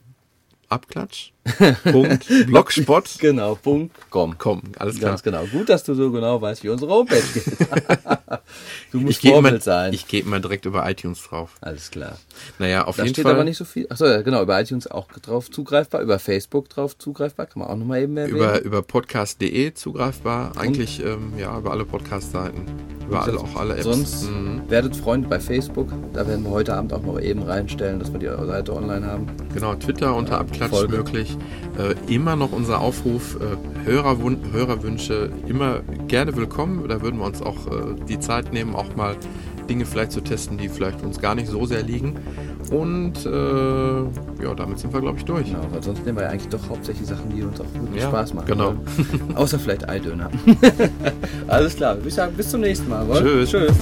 Abklatsch. Punkt Blogspot. Genau, Punkt, komm. Komm, alles klar. Ganz genau. Gut, dass du so genau weißt, wie unsere Homepage geht. du musst Ich Vorbild mal, sein. ich gehe mal direkt über iTunes drauf. Alles klar. Naja, auf Da jeden steht Fall aber nicht so viel. Achso, ja, genau, über iTunes auch drauf zugreifbar, über Facebook drauf zugreifbar, kann man auch nochmal eben erwähnen. über, über podcast.de zugreifbar. Eigentlich ähm, ja über alle Podcast-Seiten. Über alle, auch alle Apps. Sonst Mhm. werdet Freunde bei Facebook. Da werden wir heute Abend auch noch eben reinstellen, dass wir die Seite online haben. Genau, Twitter unter Abklatsch Folge. möglich. Äh, immer noch unser Aufruf, äh, Hörerwun Hörerwünsche immer gerne willkommen. Da würden wir uns auch äh, die Zeit nehmen, auch mal Dinge vielleicht zu testen, die vielleicht uns gar nicht so sehr liegen. Und äh, ja, damit sind wir, glaube ich, durch. Genau, weil sonst nehmen wir ja eigentlich doch hauptsächlich Sachen, die uns auch wirklich Ja, Spaß machen. genau. wollen. Außer vielleicht Eidöner. Alles klar, würde ich sagen, bis zum nächsten Mal. wohl? Tschüss. Tschüss.